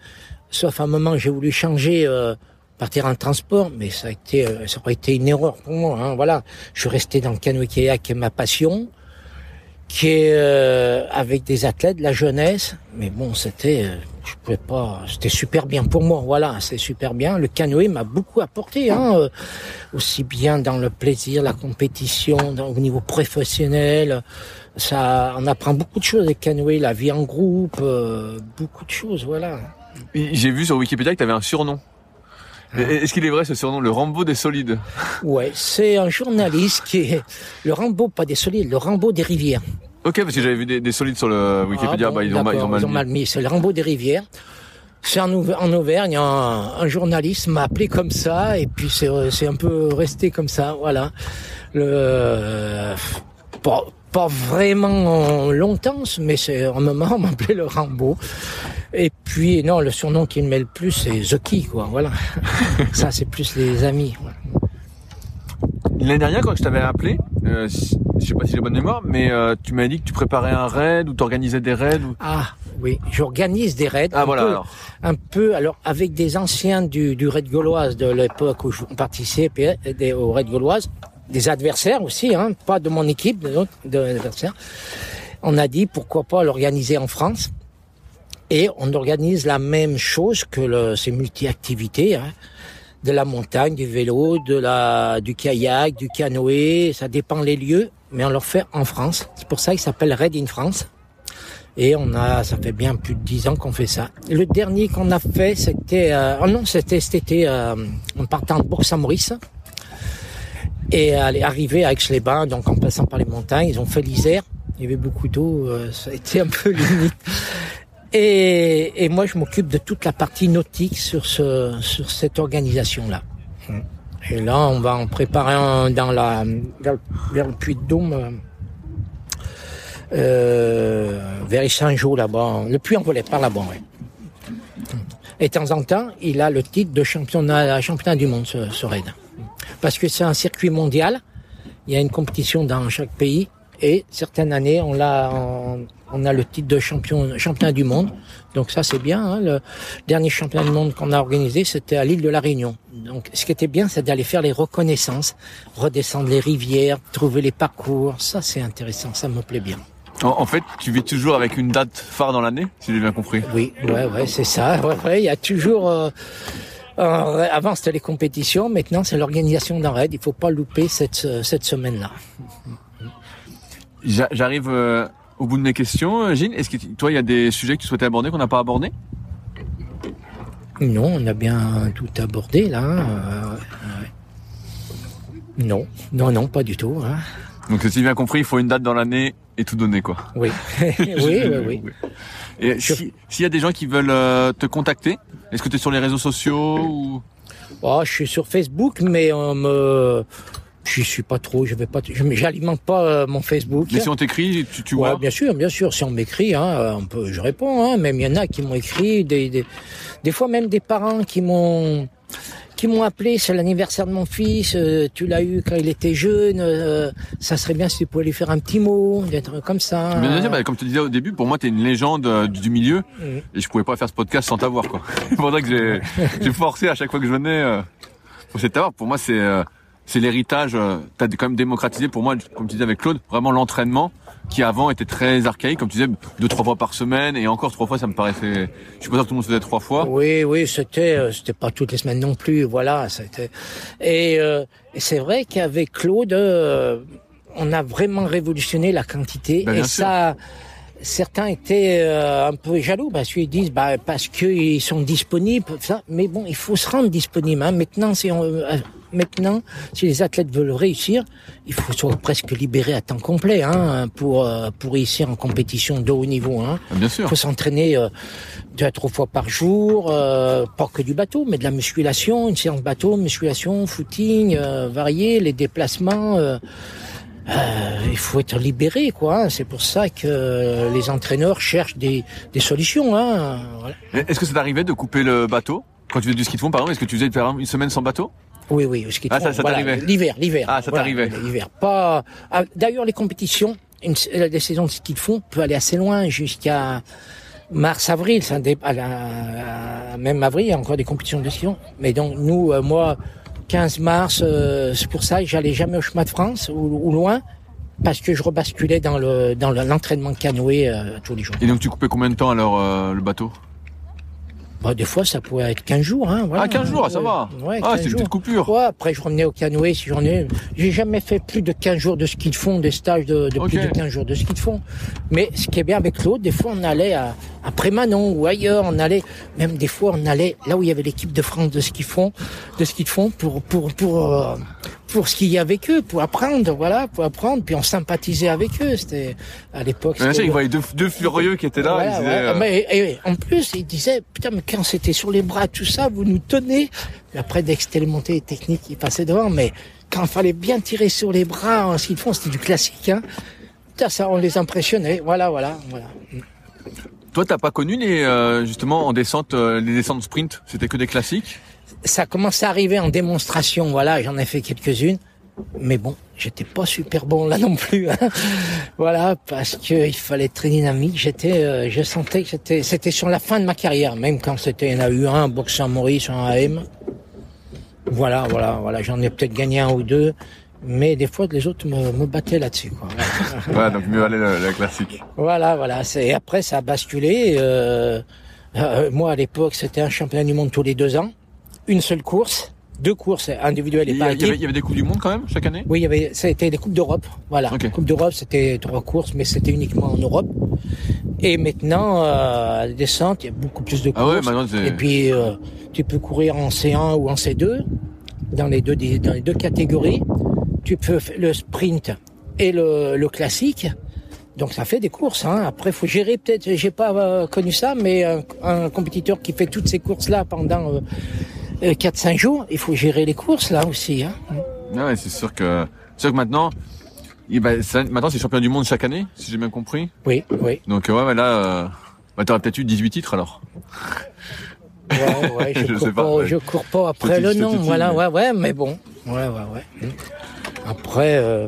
sauf à un moment, j'ai voulu changer, euh, partir en transport, mais ça a été, euh, ça aurait été une erreur pour moi. Hein, voilà, je suis resté dans le canoë kayak, qui est ma passion, qui est euh, avec des athlètes, la jeunesse. Mais bon, c'était, euh, je pouvais pas, c'était super bien pour moi. Voilà, c'est super bien. Le canoë m'a beaucoup apporté, hein, aussi bien dans le plaisir, la compétition, au niveau professionnel. Ça, on apprend beaucoup de choses avec canoë, la vie en groupe, beaucoup de choses, voilà. j'ai vu sur Wikipédia que t'avais un surnom. Est-ce qu'il est vrai ce surnom, le Rambo des solides? Ouais, c'est un journaliste qui est le Rambo, pas des solides, le Rambo des rivières. Ok, parce que j'avais vu des, des solides sur le Wikipédia. Ah bon, bah, ils, ont, mal- ils ont mal mis. mis. C'est le Rambo des rivières. C'est en, Auver- en Auvergne, un, un journaliste m'a appelé comme ça, et puis c'est c'est un peu resté comme ça, voilà. Le, euh, bon, pas vraiment longtemps, mais c'est un moment on m'appelait le Rambo. Et puis non, le surnom qui me met le plus c'est Zucky quoi. Voilà. Ça c'est plus les amis. Voilà. L'année dernière, quand je t'avais appelé, euh, je sais pas si j'ai bonne mémoire, mais euh, tu m'avais dit que tu préparais un raid ou tu organisais des raids. Ou... Ah oui, j'organise des raids. Ah un voilà. peu, Alors. un peu, alors avec des anciens du, du raid gauloise de l'époque où je participais des, au raid gauloise, des adversaires aussi, hein, pas de mon équipe, de d'autres de adversaires. On a dit pourquoi pas l'organiser en France. Et on organise la même chose que le, ces multi-activités, hein, de la montagne, du vélo, de la, du kayak, du canoë, ça dépend les lieux, mais on le fait en France. C'est pour ça qu'il s'appelle Raid in France. Et on a, ça fait bien plus de dix ans qu'on fait ça. Le dernier qu'on a fait, c'était, euh, oh non, c'était cet été, euh, en partant de Bourg-Saint-Maurice. Et aller arriver à Aix-les-Bains, donc en passant par les montagnes, ils ont fait l'Isère. Il y avait beaucoup d'eau, euh, ça a été un peu limite. Et, et moi, je m'occupe de toute la partie nautique sur ce, sur cette organisation-là. Et là, on va en préparer un dans la, vers, vers le Puy de Dôme, euh, euh, vers Saint-Jean là-bas. Le Puy en volait par là-bas, ouais. Et de temps en temps, il a le titre de championnat, championnat du monde, ce, ce raid. Parce que c'est un circuit mondial. Il y a une compétition dans chaque pays. Et certaines années, on l'a, on, on a le titre de champion, championnat du monde. Donc ça, c'est bien. Hein. Le dernier championnat du monde qu'on a organisé, c'était à l'île de la Réunion. Donc, ce qui était bien, c'est d'aller faire les reconnaissances, redescendre les rivières, trouver les parcours. Ça, c'est intéressant. Ça me plaît bien. En, en fait, tu vis toujours avec une date phare dans l'année, si j'ai bien compris. Oui, ouais, ouais, c'est ça. Ouais, ouais, il y a toujours. Euh, euh, avant, c'était les compétitions. Maintenant, c'est l'organisation d'un raid. Il faut pas louper cette cette semaine-là. J'a- J'arrive euh, au bout de mes questions, euh, Gilles. Est-ce que toi, il y a des sujets que tu souhaitais aborder qu'on n'a pas abordés? Non, on a bien tout abordé là. Euh. Non, non, non, pas du tout. Hein. Donc, si j'ai bien compris, il faut une date dans l'année et tout donner, quoi. Oui, oui, oui, oui. Et si- s'il y a des gens qui veulent te contacter, est-ce que tu es sur les réseaux sociaux ou? Oh, je suis sur Facebook, mais on me, je suis pas trop. Je vais pas, j'alimente pas euh, mon Facebook. Mais si on t'écrit, tu, tu Ouais, vois bien sûr, bien sûr. Si on m'écrit, hein, euh, on peut, je réponds. Hein, même il y en a qui m'ont écrit, des, des, des fois même des parents qui m'ont, qui m'ont appelé. C'est l'anniversaire de mon fils. euh, tu l'as eu quand il était jeune. euh, ça serait bien si tu pouvais lui faire un petit mot, des trucs comme ça. Bien sûr, bah, comme tu disais au début, pour moi, tu es une légende euh, du milieu Mhm. et je pouvais pas faire ce podcast sans t'avoir. quoi. C'est pour ça que j'ai forcé à chaque fois que je venais euh, pour t'avoir. Pour moi, c'est c'est l'héritage. Euh, tu as quand même démocratisé pour moi, comme tu disais avec Claude, vraiment l'entraînement qui avant était très archaïque, comme tu disais, deux trois fois par semaine et encore trois fois, ça me paraissait. Je suis pas sûr que tout le monde faisait trois fois. Oui, oui, c'était, euh, c'était pas toutes les semaines non plus, voilà, c'était. Et, euh, et c'est vrai qu'avec Claude, euh, on a vraiment révolutionné la quantité. Ben, et sûr. ça, certains étaient euh, un peu jaloux parce qu'ils disent, bah, parce qu'ils sont disponibles, ça. Mais bon, il faut se rendre disponible. Hein. Maintenant, si on, euh, maintenant, si les athlètes veulent réussir, il faut soit presque libéré à temps complet hein, pour euh, pour réussir en compétition de haut niveau. Hein. Bien Il sûr. faut s'entraîner euh, deux à trois fois par jour, euh, pas que du bateau, mais de la musculation, une séance bateau, musculation, footing, euh, varié, les déplacements. Euh, il faut être libéré, quoi. hein. C'est pour ça que les entraîneurs cherchent des, des solutions. Hein. Voilà. Est-ce que ça t'arrivait de couper le bateau quand tu faisais du ski de fond, par exemple Est-ce que tu faisais une semaine sans bateau? Oui, oui, ce qui est Ah, ça- ça voilà, t'arrivait L'hiver, l'hiver. Ah, ça Voilà, t'arrivait. L'hiver. Pas. ah, D'ailleurs, les compétitions, une, les saisons de ski de fond peut aller assez loin, jusqu'à mars, avril. Ça dé- à la- à- même avril, il y a encore des compétitions de ski. de fond. Mais donc, nous, euh, moi, 15 mars, euh, c'est pour ça que j'allais jamais au chemin de France ou, loin, parce que je rebasculais dans le le- l'entraînement de canoë euh, tous les jours. Et donc tu coupais combien de temps alors euh, le bateau? Bah, des fois, ça pouvait être 15 jours. Hein, voilà. Ah 15 jours, ça va. Ouais, ah, 15 c'est une petite coupure. Ouais, après je revenais au canoë si j'en ai. J'ai jamais fait plus de 15 jours de ski de fond, des stages de, de plus de 15 jours de ski de fond. Mais ce qui est bien avec Claude, des fois on allait à, à Prémanon ou ailleurs, on allait, même des fois on allait là où il y avait l'équipe de France de ski de fond, de ski de fond pour pour pour euh, pour skier avec eux, pour apprendre, voilà, pour apprendre. Puis on sympathisait avec eux. C'était à l'époque. Bien sûr, c'était il le- voyait deux, deux furieux qui étaient là. voilà, ils disaient, ouais. euh, Mais, et- et en plus, il disait, putain, mais quand c'était sur les bras, tout ça, vous nous tenez. Et après, dès que c'était les montées techniques, il passait devant. Mais quand il fallait bien tirer sur les bras en ski de fond, c'était du classique. Hein. Ça, ça, on les impressionnait. Voilà, voilà, voilà. Toi, t'as pas connu les euh, justement en descente euh, les descentes sprint? C'était que des classiques? Ça commençait à arriver en démonstration. Voilà, j'en ai fait quelques-unes. Mais bon, j'étais pas super bon là non plus. hein. voilà, parce que il fallait être très dynamique. J'étais, euh, je sentais que j'étais, c'était sur la fin de ma carrière, même quand c'était un AU1, un boxe Saint-Maurice, un AM. Voilà, voilà, voilà. J'en ai peut-être gagné un ou deux, mais des fois les autres me, me battaient là-dessus. Quoi. Ouais, donc mieux aller le, le classique. Voilà, voilà. C'est après ça a basculé. Euh, euh, moi à l'époque, c'était un championnat du monde tous les deux ans, une seule course, deux courses individuelles et y, par il y avait- équipe. il y avait des coupes du monde quand même chaque année? Oui, il y avait, ça a été des coupes d'Europe. Voilà, Ok. coupe d'Europe, c'était trois courses, mais c'était uniquement en Europe. Et maintenant, euh, à la descente, il y a beaucoup plus de courses. Ah ouais, maintenant c'est. Et puis, euh, tu peux courir en C1 ou en C2, dans les deux, dans les deux catégories. Tu peux faire le sprint et le, le classique. Donc ça fait des courses. Hein. Après, faut gérer peut-être. J'ai pas euh, connu ça, mais un, un compétiteur qui fait toutes ces courses-là pendant euh, euh, 4-5 jours, il faut gérer les courses là aussi. Hein. Ah ouais, c'est sûr que c'est sûr que maintenant. bah, ça- maintenant c'est champion du monde chaque année, si j'ai bien compris. Oui, oui. Donc euh, ouais, ouais, là, euh, bah, t'aurais peut-être eu 18 titres alors. Ouais, ouais, je, Je cours sais pas, pas, ouais. je cours pas après le nom, voilà, mais- ouais, ouais, mais bon, ouais, ouais, ouais. Après, euh,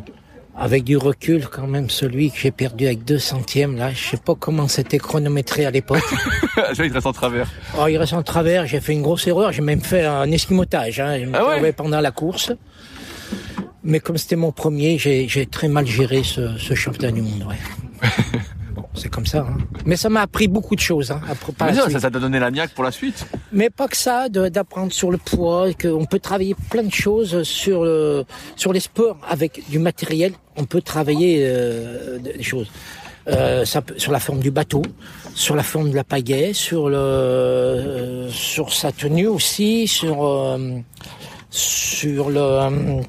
avec du recul, quand même, celui que j'ai perdu avec deux centièmes, là, je sais pas comment c'était chronométré à l'époque. Il te reste en travers. Oh, il reste en travers, j'ai fait une grosse erreur, j'ai même fait un esquimotage, hein, je me Ah ouais trouvais pendant la course. Mais comme c'était mon premier, j'ai j'ai très mal géré ce, ce championnat du monde, ouais. C'est comme ça. Hein. Mais ça m'a appris beaucoup de choses. Hein, par Mais la ça, t'a donné la niaque pour la suite. Mais pas que ça, d'apprendre sur le poids, qu'on peut travailler plein de choses sur le, sur les sports avec du matériel. On peut travailler euh, des choses. Euh, ça peut- sur la forme du bateau, sur la forme de la pagaie, sur le, euh, sur sa tenue aussi, sur, euh, sur le,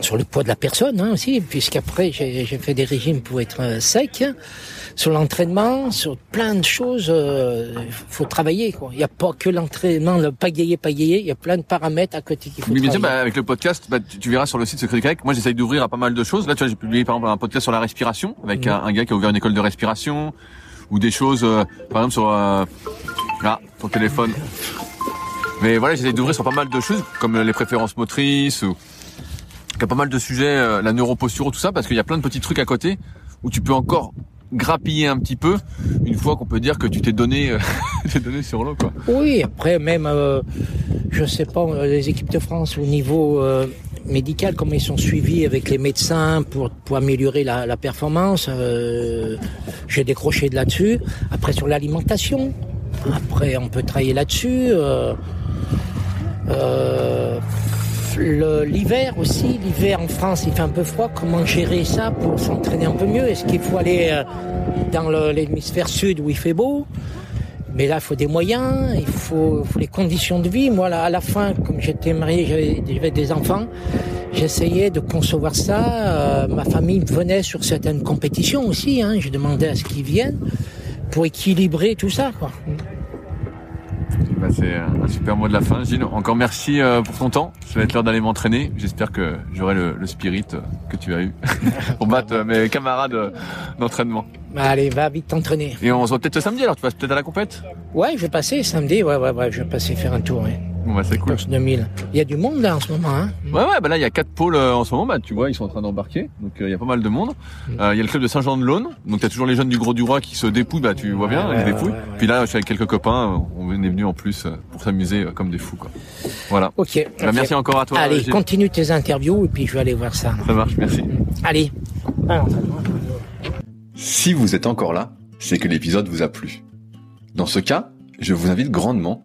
sur le poids de la personne hein, aussi, puisqu'après j'ai j'ai fait des régimes pour être euh, sec, sur l'entraînement, sur plein de choses. euh, faut travailler. quoi. Il n'y a pas que l'entraînement, le pagayer, pagayer. Il y a plein de paramètres à côté qu'il faut Mais bien sûr, travailler. bah, avec le podcast, bah, tu, tu verras sur le site Secret Kayak. Moi, j'essaye d'ouvrir à pas mal de choses. Là, tu vois, j'ai publié par exemple un podcast sur la respiration avec Mhm. un, un gars qui a ouvert une école de respiration ou des choses, euh, par exemple sur euh, ah, ton téléphone. Mais voilà, j'essaye d'ouvrir sur pas mal de choses comme les préférences motrices ou il y a pas mal de sujets, euh, la neuroposture, tout ça, parce qu'il y a plein de petits trucs à côté où tu peux encore grappiller un petit peu une fois qu'on peut dire que tu t'es donné, euh, donné sur l'eau, quoi. Oui, après même, euh, je sais pas, euh, les équipes de France au niveau euh, médical, comment ils sont suivis avec les médecins pour, pour améliorer la, performance. J'ai décroché de là-dessus. Après sur l'alimentation, après on peut travailler là-dessus. L'hiver aussi, l'hiver en France il fait un peu froid, comment gérer ça pour s'entraîner un peu mieux? Est-ce qu'il faut aller euh, dans l'hémisphère sud où il fait beau? Mais là, il faut des moyens, il faut, les conditions de vie. Moi, là, à la fin, comme j'étais marié, j'avais- des enfants, j'essayais de concevoir ça. Euh, ma famille venait sur certaines compétitions aussi. Hein, je demandais à ce qu'ils viennent pour équilibrer tout ça. Bah, c'est un super mot de la fin, Gilles. Encore merci euh, pour ton temps. Ça va être l'heure d'aller m'entraîner. J'espère que j'aurai le, le spirit euh, que tu as eu pour battre euh, mes camarades euh, d'entraînement. Allez, va vite t'entraîner. Et on se voit peut-être samedi alors. Tu vas peut-être à la compète? Ouais, je vais passer samedi. Ouais, ouais, ouais, je vais passer faire un tour. Bon bah c'est cool. Course 2000. Il y a du monde là en ce moment. Hein. Ouais ouais bah là il y a quatre pôles euh, en ce moment. Bah tu vois ils sont en train d'embarquer. Donc euh, il y a pas mal de monde. Euh, Il y a le club de Saint-Jean-de-Laune. Donc t'as toujours les jeunes du Gros du Roi qui se dépouillent. Bah tu vois bien Ouais, ils ouais, dépouillent. ouais, ouais. Puis là je suis avec quelques copains. On est venus en plus euh, pour s'amuser euh, comme des fous quoi. Voilà. Ok. Bah, merci encore à toi. Allez, Gilles. continue tes interviews et puis je vais aller voir ça. Ça marche merci. Allez. Alors, Si vous êtes encore là, c'est que l'épisode vous a plu. Dans ce cas, je vous invite grandement